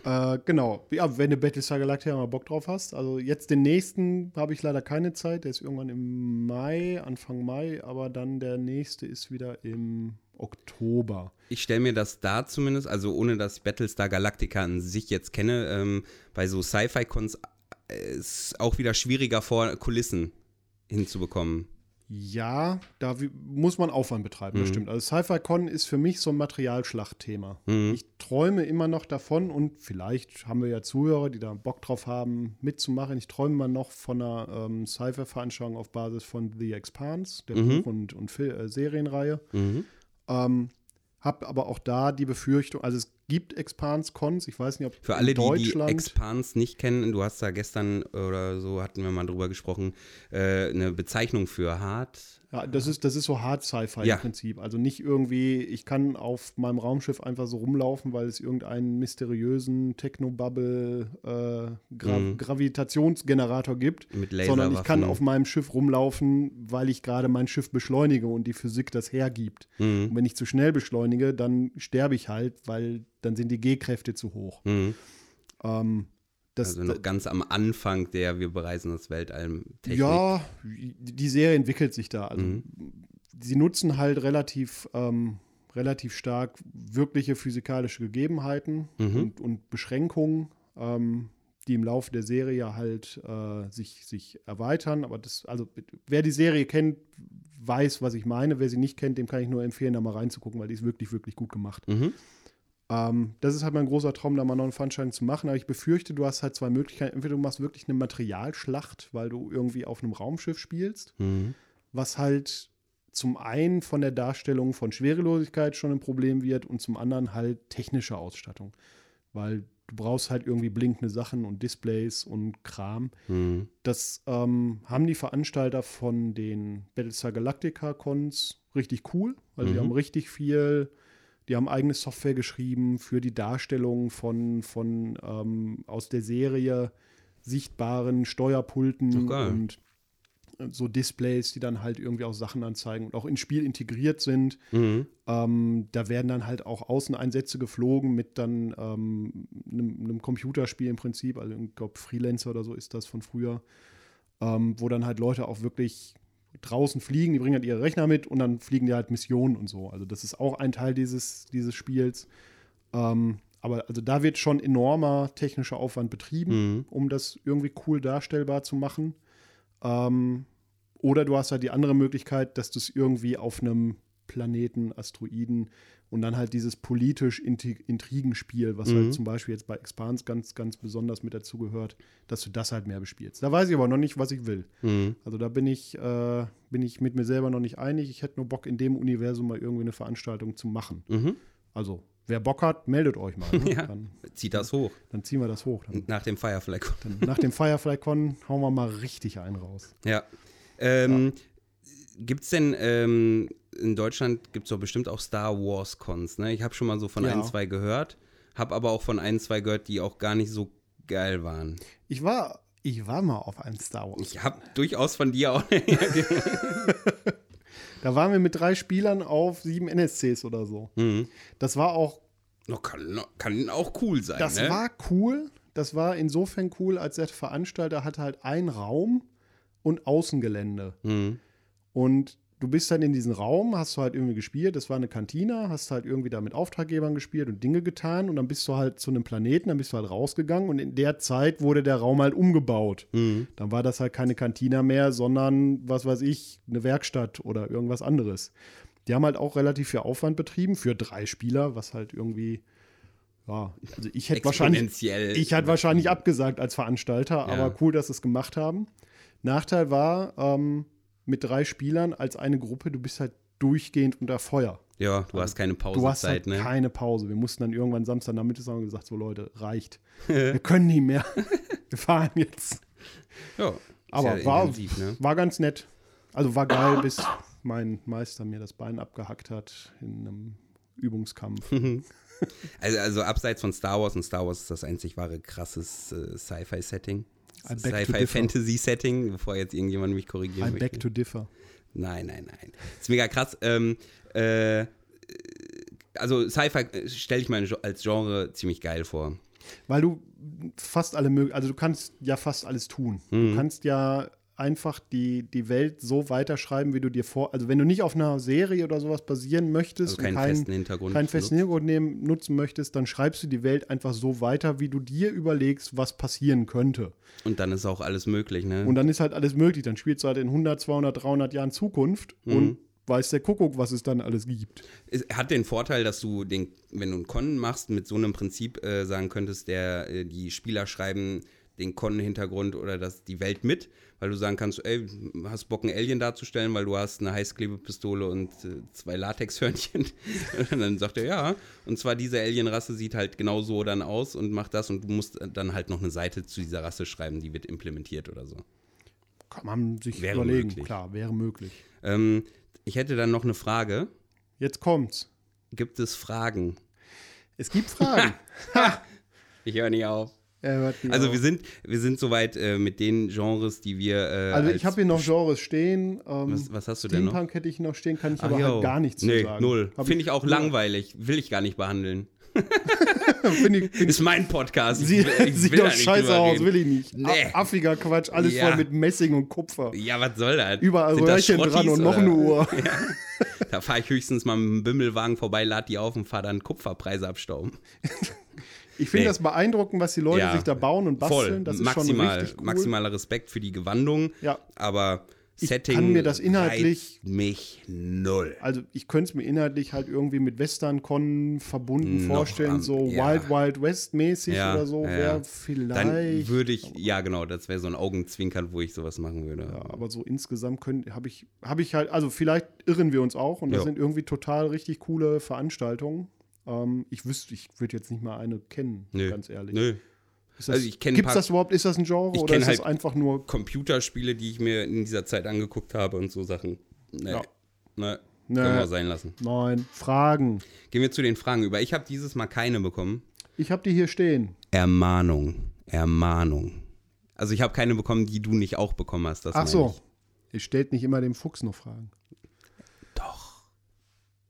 Äh, genau. Ja, wenn du Battlestar Galactica mal Bock drauf hast. Also jetzt den nächsten habe ich leider keine Zeit. Der ist irgendwann im Mai, Anfang Mai. Aber dann der nächste ist wieder im Oktober. Ich stelle mir das da zumindest, also ohne dass ich Battlestar Galactica an sich jetzt kenne, ähm, bei so Sci-Fi-Cons äh, ist auch wieder schwieriger vor Kulissen hinzubekommen. Ja, da muss man Aufwand betreiben, das stimmt. Also Sci-Fi-Con ist für mich so ein Materialschlachtthema. Ich träume immer noch davon und vielleicht haben wir ja Zuhörer, die da Bock drauf haben, mitzumachen. Ich träume immer noch von einer ähm, Sci-Fi-Veranstaltung auf Basis von The Expanse, der Buch- und, und Fil äh, Serienreihe. Ähm, hab aber auch da die Befürchtung, also es gibt Expanse-Cons, ich weiß nicht, ob Für alle, die die Expans nicht kennen, du hast da gestern oder so, hatten wir mal drüber gesprochen, äh, eine Bezeichnung für hart. Ja, das ist, das ist so Hard Sci-Fi Ja. im Prinzip. Also nicht irgendwie, ich kann auf meinem Raumschiff einfach so rumlaufen, weil es irgendeinen mysteriösen Technobubble äh, Gra Mhm. Gravitationsgenerator gibt, Mit sondern ich kann auf meinem Schiff rumlaufen, weil ich gerade mein Schiff beschleunige und die Physik das hergibt. Mhm. Und wenn ich zu schnell beschleunige, dann sterbe ich halt, weil dann sind die G-Kräfte zu hoch. Mhm. Ähm, das, Also noch ganz am Anfang der Wir bereisen das Weltall Technik. Ja, die Serie entwickelt sich da. Also, Mhm. Sie nutzen halt relativ, ähm, relativ stark wirkliche physikalische Gegebenheiten Mhm. und, und Beschränkungen, ähm, die im Laufe der Serie halt äh, sich, sich erweitern. Aber das, also wer die Serie kennt, weiß, was ich meine. Wer sie nicht kennt, dem kann ich nur empfehlen, da mal reinzugucken, weil die ist wirklich, wirklich gut gemacht. Mhm. Ähm, das ist halt mein großer Traum, da mal noch eine Veranstaltung zu machen. Aber ich befürchte, du hast halt zwei Möglichkeiten. Entweder du machst wirklich eine Materialschlacht, weil du irgendwie auf einem Raumschiff spielst, Mhm. was halt zum einen von der Darstellung von Schwerelosigkeit schon ein Problem wird und zum anderen halt technische Ausstattung. Weil du brauchst halt irgendwie blinkende Sachen und Displays und Kram. Mhm. Das ähm, haben die Veranstalter von den Battlestar Galactica Cons richtig cool, die Mhm. haben richtig viel, die haben eigene Software geschrieben für die Darstellung von, von ähm, aus der Serie sichtbaren Steuerpulten und äh, so Displays, die dann halt irgendwie auch Sachen anzeigen und auch ins Spiel integriert sind. Mhm. Ähm, da werden dann halt auch Außeneinsätze geflogen mit dann ähm, einem, einem Computerspiel im Prinzip, also ich glaube Freelancer oder so ist das von früher, ähm, wo dann halt Leute auch wirklich draußen fliegen, die bringen halt ihre Rechner mit und dann fliegen die halt Missionen und so. Also das ist auch ein Teil dieses, dieses Spiels. Ähm, aber also da wird schon enormer technischer Aufwand betrieben, Mhm. um das irgendwie cool darstellbar zu machen. Ähm, oder du hast halt die andere Möglichkeit, dass du es irgendwie auf einem Planeten, Asteroiden und dann halt dieses politisch Intrigenspiel, was Mhm. halt zum Beispiel jetzt bei Expans ganz, ganz besonders mit dazugehört, dass du das halt mehr bespielst. Da weiß ich aber noch nicht, was ich will. Mhm. Also da bin ich, äh, bin ich mit mir selber noch nicht einig. Ich hätte nur Bock, in dem Universum mal irgendwie eine Veranstaltung zu machen. Mhm. Also, wer Bock hat, meldet euch mal. Ne? Ja. Dann, Zieht das hoch. dann ziehen wir das hoch. Dann, Nach dem Firefly. dann nach dem Firefly-Con hauen wir mal richtig einen raus. Ja. Ähm, Gibt es denn ähm, in Deutschland gibt es doch bestimmt auch Star Wars Cons, ne? Ich habe schon mal so von Ja. ein, zwei gehört, habe aber auch von ein, zwei gehört, die auch gar nicht so geil waren. Ich war, ich war mal auf einem Star Wars. Ich habe durchaus von dir auch. Da waren wir mit drei Spielern auf sieben NSCs oder so. mhm. Das war auch, No, kann, kann auch cool sein, das ne? war cool. Das war insofern cool, als der Veranstalter hat halt einen Raum und Außengelände. mhm. Und du bist dann in diesen Raum, hast du halt irgendwie gespielt, das war eine Kantine, hast halt irgendwie da mit Auftraggebern gespielt und Dinge getan und dann bist du halt zu einem Planeten, dann bist du halt rausgegangen und in der Zeit wurde der Raum halt umgebaut. Mhm. Dann war das halt keine Kantine mehr, sondern, was weiß ich, eine Werkstatt oder irgendwas anderes. Die haben halt auch relativ viel Aufwand betrieben für drei Spieler, was halt irgendwie, ja, also ich hätte wahrscheinlich, ich hatte wahrscheinlich abgesagt als Veranstalter, aber cool, dass sie es gemacht haben. Nachteil war, ähm, mit drei Spielern als eine Gruppe, du bist halt durchgehend unter Feuer. Ja, du hast keine Du hast halt Pausezeit, ne? keine Pause. Wir mussten dann irgendwann Samstagnachmittag haben gesagt, so Leute, reicht. Wir können nicht mehr. Wir fahren jetzt. Ja, Aber ja war, intensiv, ne? war ganz nett. Also war geil, bis mein Meister mir das Bein abgehackt hat in einem Übungskampf. Also, also abseits von Star Wars und Star Wars ist das einzig wahre krasses äh, Sci-Fi-Setting. Sci-Fi-Fantasy-Setting, bevor jetzt irgendjemand mich korrigieren I möchte. beg to differ. Nein, nein, nein. ist mega krass. Ähm, äh, also Sci-Fi stelle ich mir als Genre ziemlich geil vor. Weil du fast alle mög also du kannst ja fast alles tun. Mhm. Du kannst ja einfach die, die Welt so weiterschreiben, wie du dir vor. Also wenn du nicht auf einer Serie oder sowas basieren möchtest Also keinen und keinen festen Hintergrund keinen festen. Hintergrund nehmen, nutzen möchtest, dann schreibst du die Welt einfach so weiter, wie du dir überlegst, was passieren könnte. Und dann ist auch alles möglich, ne? Und dann ist halt alles möglich. Dann spielst du halt in 100, 200, 300 Jahren Zukunft Mhm. und weiß der Kuckuck, was es dann alles gibt. Es hat den Vorteil, dass du den, wenn du einen Con machst, mit so einem Prinzip äh, sagen könntest, der äh, die Spieler schreiben den Con-Hintergrund oder das, die Welt mit, weil du sagen kannst, ey, hast Bock, einen Alien darzustellen, weil du hast eine Heißklebepistole und äh, zwei Latexhörnchen. und dann sagt er, ja. Und zwar diese Alienrasse sieht halt genau so dann aus und macht das und du musst dann halt noch eine Seite zu dieser Rasse schreiben, die wird implementiert oder so. Kann man sich Wäre überlegen. möglich. Klar, wäre möglich. Ähm, ich hätte dann noch eine Frage. Jetzt kommt's. Gibt es Fragen? Es gibt Fragen. Ich höre nicht auf. Also wir sind, wir sind soweit äh, mit den Genres, die wir. Äh, Also als- ich habe hier noch Genres stehen. Ähm, Was- was hast du denn noch? Steampunk hätte ich noch stehen, kann ich Ach, aber jo. halt gar nichts nee, zu sagen. null. Finde ich auch nur- langweilig. Will ich gar nicht behandeln. Finde ich, find Ist mein Podcast. Ich Sieht, will- ich sieht doch scheiße aus, will ich nicht. Nee. Affiger Quatsch, alles Ja. voll mit Messing und Kupfer. Ja, was soll das? Überall Sind das Röhrchen dran Schrottis und noch eine Uhr. Da fahre ich höchstens mal mit dem Bimmelwagen vorbei, lad die auf und fahre dann Kupferpreise abstauben. Ich finde Nee. das beeindruckend, was die Leute Ja. sich da bauen und basteln. Voll. Das ist Maximal, schon richtig cool. Maximaler Respekt für die Gewandung. Ja. Aber Ich Setting kann mir das inhaltlich- mich null. Also ich könnte es mir inhaltlich halt irgendwie mit Western-Con verbunden Noch vorstellen, am- so ja. Wild Wild West mäßig Ja, oder so, ja, wäre vielleicht. Dann würde ich, ja genau, das wäre so ein Augenzwinkern, wo ich sowas machen würde. Ja, aber so insgesamt habe ich, habe ich halt, also vielleicht irren wir uns auch und das Ja. sind irgendwie total richtig coole Veranstaltungen. Ähm, ich wüsste, ich würde jetzt nicht mal eine kennen, Nö. ganz ehrlich. Nö. Ist das, Also ich kenn ein Gibt es paar- das überhaupt, ist das ein Genre Ich oder ist das halt- einfach nur, Computerspiele, die ich mir in dieser Zeit angeguckt habe und so Sachen. Nee. Ja. Nee. Nee. Können wir sein lassen. nein, Fragen. Gehen wir zu den Fragen über. Ich habe dieses Mal keine bekommen. Ich habe die hier stehen. Ermahnung. Ermahnung. Also ich habe keine bekommen, die du nicht auch bekommen hast. Das Ach so, ich. ihr stellt nicht immer dem Fuchs noch Fragen.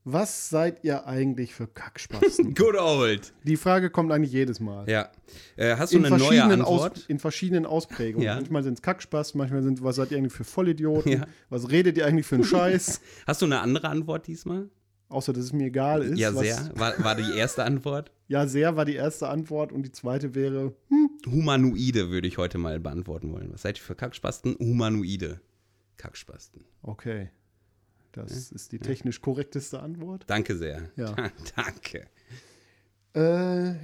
Was seid ihr eigentlich für Kackspasten? Good old. die Frage kommt eigentlich jedes Mal. Ja. Äh, hast du In eine neue Antwort? Aus, in verschiedenen Ausprägungen. Ja. Manchmal sind es Kackspasten, manchmal sind was seid ihr eigentlich für Vollidioten? Ja. Was redet ihr eigentlich für einen Scheiß? Hast du eine andere Antwort diesmal? Außer, dass es mir egal ist. Ja, sehr. War, war die erste Antwort. Ja, sehr war die erste Antwort und die zweite wäre, hm, Humanoide würde ich heute mal beantworten wollen. Was seid ihr für Kackspasten? Humanoide. Kackspasten. okay. Das ist die technisch korrekteste Antwort. Danke sehr. Ja. Danke. Äh,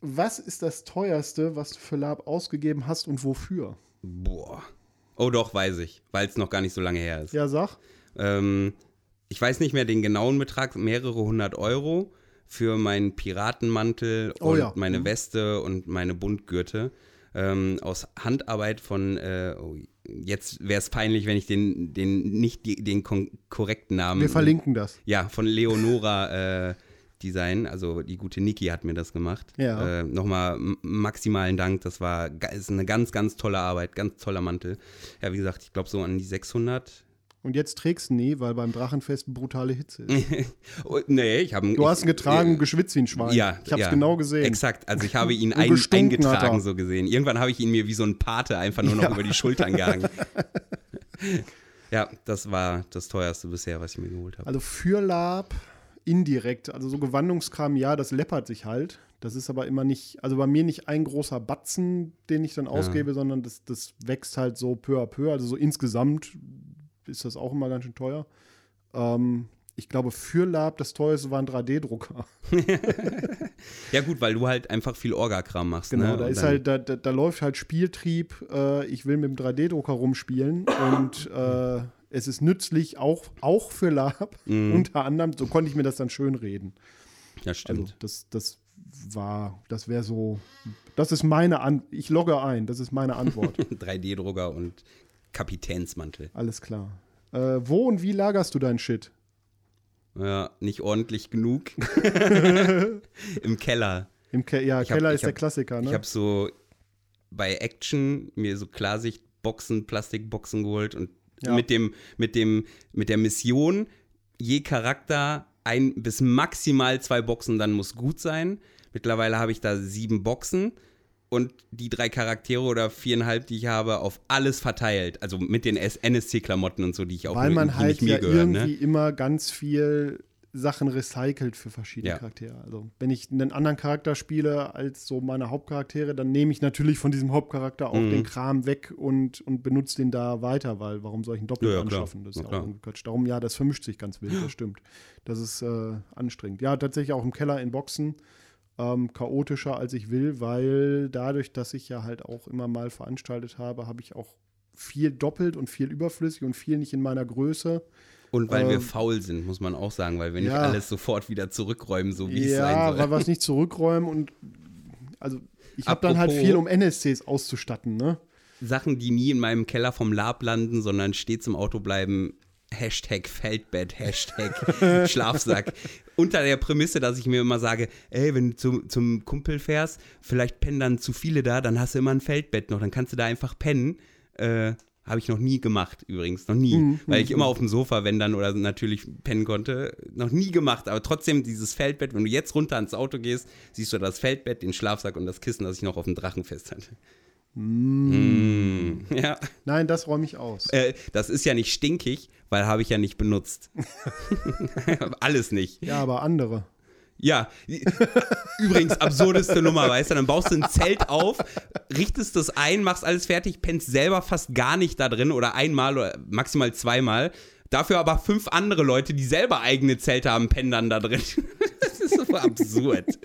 was ist das teuerste, was du für Lab ausgegeben hast und wofür? Boah. Oh doch, weiß ich, weil es noch gar nicht so lange her ist. Ja, sag. Ähm, ich weiß nicht mehr den genauen Betrag, mehrere hundert Euro für meinen Piratenmantel Oh und ja. meine Mhm. Weste und meine Buntgürte. Ähm, aus Handarbeit von, äh, oh, jetzt wäre es peinlich, wenn ich den, den nicht die, den korrekten Namen. Wir verlinken das. Ja, von Leonora äh, Design, also die gute Niki hat mir das gemacht. Ja. Äh, Nochmal maximalen Dank, das war ist eine ganz, ganz tolle Arbeit, ganz toller Mantel. Ja, wie gesagt, ich glaube so an die 600. Und jetzt trägst du nie, weil beim Drachenfest brutale Hitze ist. Oh, nee, ich habe Du hast ihn getragen, geschwitzt wie ein Schwein. Ja, ich hab's ja. genau gesehen. Exakt, also ich habe ihn ein, eingetragen so gesehen. Irgendwann habe ich ihn mir wie so ein Pate einfach nur noch Ja. über die Schultern gehangen. ja, das war das teuerste bisher, was ich mir geholt habe. Also für Lab indirekt, also so Gewandungskram, ja, das läppert sich halt. Das ist aber immer nicht, also bei mir nicht ein großer Batzen, den ich dann ausgebe, sondern das, das wächst halt so peu à peu. Also so insgesamt ist das auch immer ganz schön teuer. Ähm, ich glaube, für Lab das teuerste war ein 3D-Drucker. Ja gut, weil du halt einfach viel Orgakram machst. Genau, ne? da ist halt, da, da, da läuft halt Spieltrieb. Äh, ich will mit dem 3D-Drucker rumspielen und äh, es ist nützlich auch, auch für Lab. Mhm. Unter anderem, so konnte ich mir das dann schön reden. Ja, stimmt. Also das, das war, das wäre so, das ist meine An ich logge ein, das ist meine Antwort. 3D-Drucker und Kapitänsmantel. Alles klar. Äh, wo und wie lagerst du deinen Shit? Ja, nicht ordentlich genug. Im Keller. Im Ke ja, Ich hab- Keller ich ist der hab- Klassiker, ne? Ich habe so bei Action mir so Klarsichtboxen, Plastikboxen geholt und Ja. mit dem, mit dem, mit der Mission, je Charakter ein bis maximal zwei Boxen, dann muss gut sein. Mittlerweile habe ich da sieben Boxen und die drei Charaktere oder viereinhalb, die ich habe, auf alles verteilt. Also mit den NSC-Klamotten und so, die ich auch Weil man halt ja gehören. irgendwie Ne? immer ganz viel Sachen recycelt für verschiedene Ja. Charaktere. Also wenn ich einen anderen Charakter spiele als so meine Hauptcharaktere, dann nehme ich natürlich von diesem Hauptcharakter auch Mhm. den Kram weg und, und benutze den da weiter, weil warum soll ich ihn doppelt Ja, anschaffen? Das ist Ja, ja, auch Quatsch. Darum, ja, das vermischt sich ganz wild, das stimmt. Das ist äh, anstrengend. Ja, tatsächlich auch im Keller in Boxen. Ähm, chaotischer als ich will, weil dadurch, dass ich ja halt auch immer mal veranstaltet habe, habe ich auch viel doppelt und viel überflüssig und viel nicht in meiner Größe. Und weil wir Ähm, faul sind, muss man auch sagen, weil wir nicht ja. alles sofort wieder zurückräumen, so wie es sein Ja, soll. weil wir es nicht zurückräumen und also ich habe dann halt viel, um NSCs auszustatten, ne? Sachen, die nie in meinem Keller vom Lab landen, sondern stets im Auto bleiben. Hashtag Feldbett, Hashtag Schlafsack. Unter der Prämisse, dass ich mir immer sage, ey, wenn du zum, zum Kumpel fährst, vielleicht pennen dann zu viele da, dann hast du immer ein Feldbett noch, dann kannst du da einfach pennen. Äh, Habe ich noch nie gemacht, übrigens, noch nie. Mhm, Weil ich immer auf dem Sofa, wenn dann oder natürlich pennen konnte, noch nie gemacht. Aber trotzdem dieses Feldbett, wenn du jetzt runter ans Auto gehst, siehst du das Feldbett, den Schlafsack und das Kissen, das ich noch auf dem Drachen fest hatte. Mm. Ja. Nein, das räume ich aus. Äh, das ist ja nicht stinkig, weil habe ich ja nicht benutzt. Alles nicht. Ja, aber andere. Ja, übrigens absurdeste Nummer, weißt du, dann baust du ein Zelt auf, richtest das ein, machst alles fertig, pennst selber fast gar nicht da drin oder einmal oder maximal zweimal. Dafür aber fünf andere Leute, die selber eigene Zelte haben, pennen dann da drin. Das ist so absurd.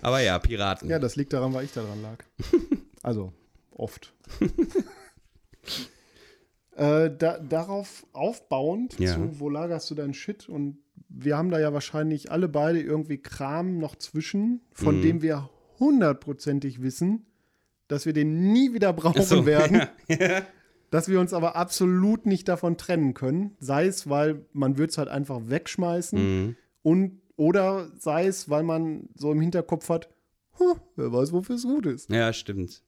Aber ja, Piraten. Ja, das liegt daran, weil ich daran lag. Also, oft. äh, da, darauf aufbauend, Ja. zu, wo lagerst du deinen Shit? Und wir haben da ja wahrscheinlich alle beide irgendwie Kram noch zwischen, von Mhm. dem wir hundertprozentig wissen, dass wir den nie wieder brauchen So, werden. Ja. dass wir uns aber absolut nicht davon trennen können. Sei es, weil man wird es halt einfach wegschmeißen Mhm. und oder sei es, weil man so im Hinterkopf hat, "Huh, wer weiß, wofür es gut ist. ja, stimmt.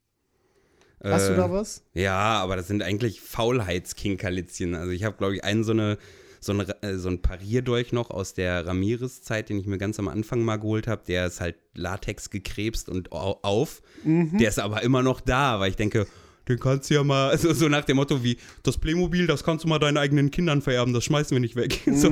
Hast du Äh, da was? Ja, aber das sind eigentlich Faulheitskinkerlitzchen. Also ich habe, glaube ich, einen so eine so ein, äh, so ein Parierdolch noch aus der Ramirez-Zeit, den ich mir ganz am Anfang mal geholt habe. Der ist halt Latex gekrebst und au- auf. Mhm. Der ist aber immer noch da, weil ich denke, den kannst du ja mal, also so nach dem Motto wie, das Playmobil, das kannst du mal deinen eigenen Kindern vererben, das schmeißen wir nicht weg. Mhm. So,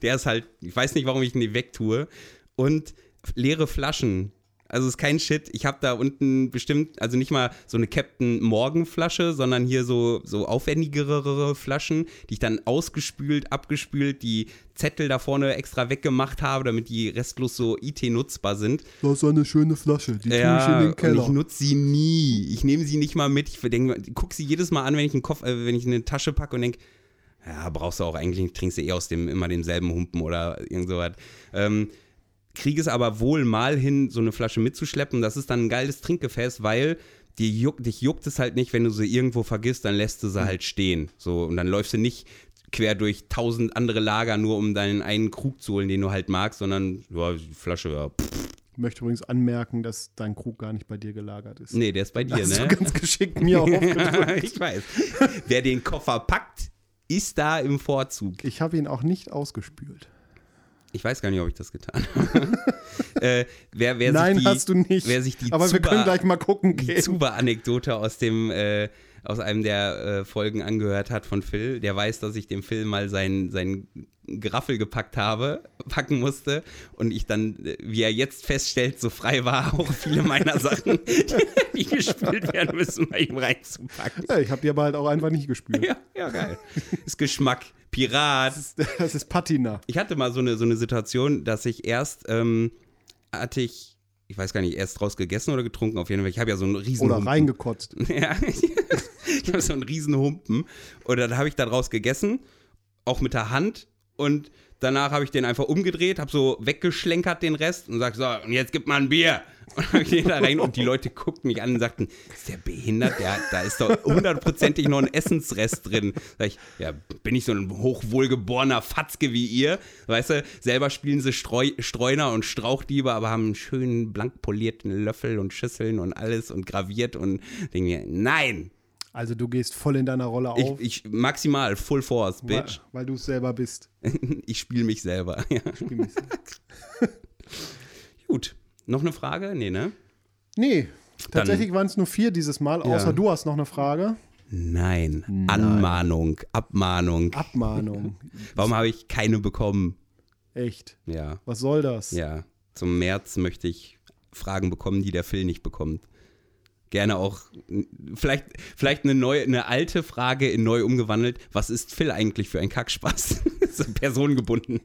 der ist halt, ich weiß nicht, warum ich ihn wegtue. Und leere Flaschen, also ist kein Shit. Ich habe da unten bestimmt, also nicht mal so eine Captain Morgan Flasche, sondern hier so, so aufwendigere Flaschen, die ich dann ausgespült, abgespült, die Zettel da vorne extra weggemacht habe, damit die restlos so IT nutzbar sind. Das ist eine schöne Flasche, die ja, tue ich in den Keller. Und ich nutze sie nie. Ich nehme sie nicht mal mit. Ich gucke sie jedes Mal an, wenn ich, einen Kopf, äh, wenn ich eine Tasche packe und denke, ja, brauchst du auch eigentlich, trinkst du eh aus dem immer demselben Humpen oder irgend sowas. Ähm, kriege es aber wohl mal hin, so eine Flasche mitzuschleppen. Das ist dann ein geiles Trinkgefäß, weil die juck, dich juckt es halt nicht, wenn du sie irgendwo vergisst, dann lässt du sie mhm. halt stehen. So, und dann läufst du nicht quer durch tausend andere Lager, nur um deinen einen Krug zu holen, den du halt magst, sondern ja, die Flasche, ja. Ich möchte übrigens anmerken, dass dein Krug gar nicht bei dir gelagert ist. Nee, der ist bei dir, Hast ne? Du ganz geschickt mir aufgedrückt. ich weiß. Wer den Koffer packt, ist da im Vorzug. Ich habe ihn auch nicht ausgespült. Ich weiß gar nicht, ob ich das getan habe. äh, wer, wer Nein, die, hast du nicht. Wer sich die Aber Zuba, wir können gleich mal gucken. Die Zuba-Anekdote aus dem äh, aus einem der äh, Folgen angehört hat von Phil, der weiß, dass ich dem Phil mal sein, sein Graffel gepackt habe, packen musste und ich dann, wie er jetzt feststellt, so frei war, auch viele meiner Sachen, die gespült werden müssen, bei ihm reinzupacken. Ja, ich habe die aber halt auch einfach nicht gespült. Ja, ja geil. Ist Geschmack. Pirat. Das ist, das ist Patina. Ich hatte mal so eine, so eine Situation, dass ich erst, ähm, hatte ich, ich weiß gar nicht, erst draus gegessen oder getrunken auf jeden Fall. Ich habe ja so einen riesen Oder reingekotzt. ja, ich habe so einen riesen Humpen. Und dann habe ich da draus gegessen, auch mit der Hand. Und danach habe ich den einfach umgedreht, habe so weggeschlenkert den Rest und sag so, und jetzt gib mal ein Bier. Und habe ich den da rein und die Leute guckten mich an und sagten, ist der behindert? Der, da ist doch hundertprozentig noch ein Essensrest drin. Sag ich, ja, bin ich so ein hochwohlgeborener Fatzke wie ihr? Weißt du, selber spielen sie Streu, Streuner und Strauchdiebe, aber haben einen schönen blank polierten Löffel und Schüsseln und alles und graviert und denke mir, nein, also du gehst voll in deiner Rolle auf. Ich, ich maximal Full Force, Bitch. Weil, weil du es selber bist. ich spiele mich selber. Ja. Ich spiel mich selber. Gut. Noch eine Frage? Nee, ne? Nee. Tatsächlich waren es nur vier dieses Mal, außer ja. du hast noch eine Frage. Nein. Nein. Anmahnung, Abmahnung. Abmahnung. Warum habe ich keine bekommen? Echt? Ja. Was soll das? Ja. Zum März möchte ich Fragen bekommen, die der Phil nicht bekommt. Gerne auch, vielleicht, vielleicht eine, neue, eine alte Frage in neu umgewandelt. Was ist Phil eigentlich für ein Kackspaß? so personengebunden.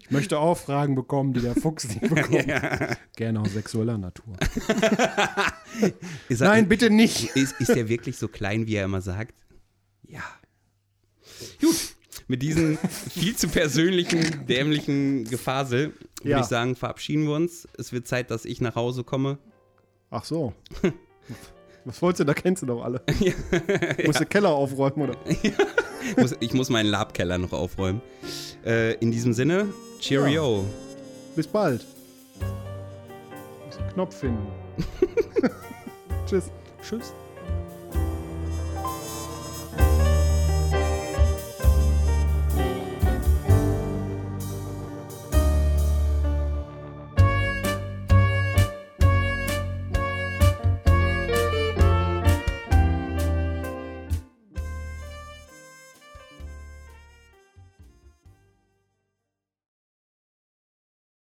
Ich möchte auch Fragen bekommen, die der Fuchs nicht bekommt. ja. Gerne auch sexueller Natur. Nein, bitte nicht. Ist, ist er wirklich so klein, wie er immer sagt? Ja. Gut, mit diesem viel zu persönlichen, dämlichen Gefasel würde ja. ich sagen, verabschieden wir uns. Es wird Zeit, dass ich nach Hause komme. Ach so. Was wolltest du? Da kennst du doch alle. ja. Musst du Keller aufräumen, oder? ja. ich muss meinen Labkeller noch aufräumen. Äh, in diesem Sinne, Cheerio. Ja. Bis bald. Den Knopf finden. Tschüss. Tschüss.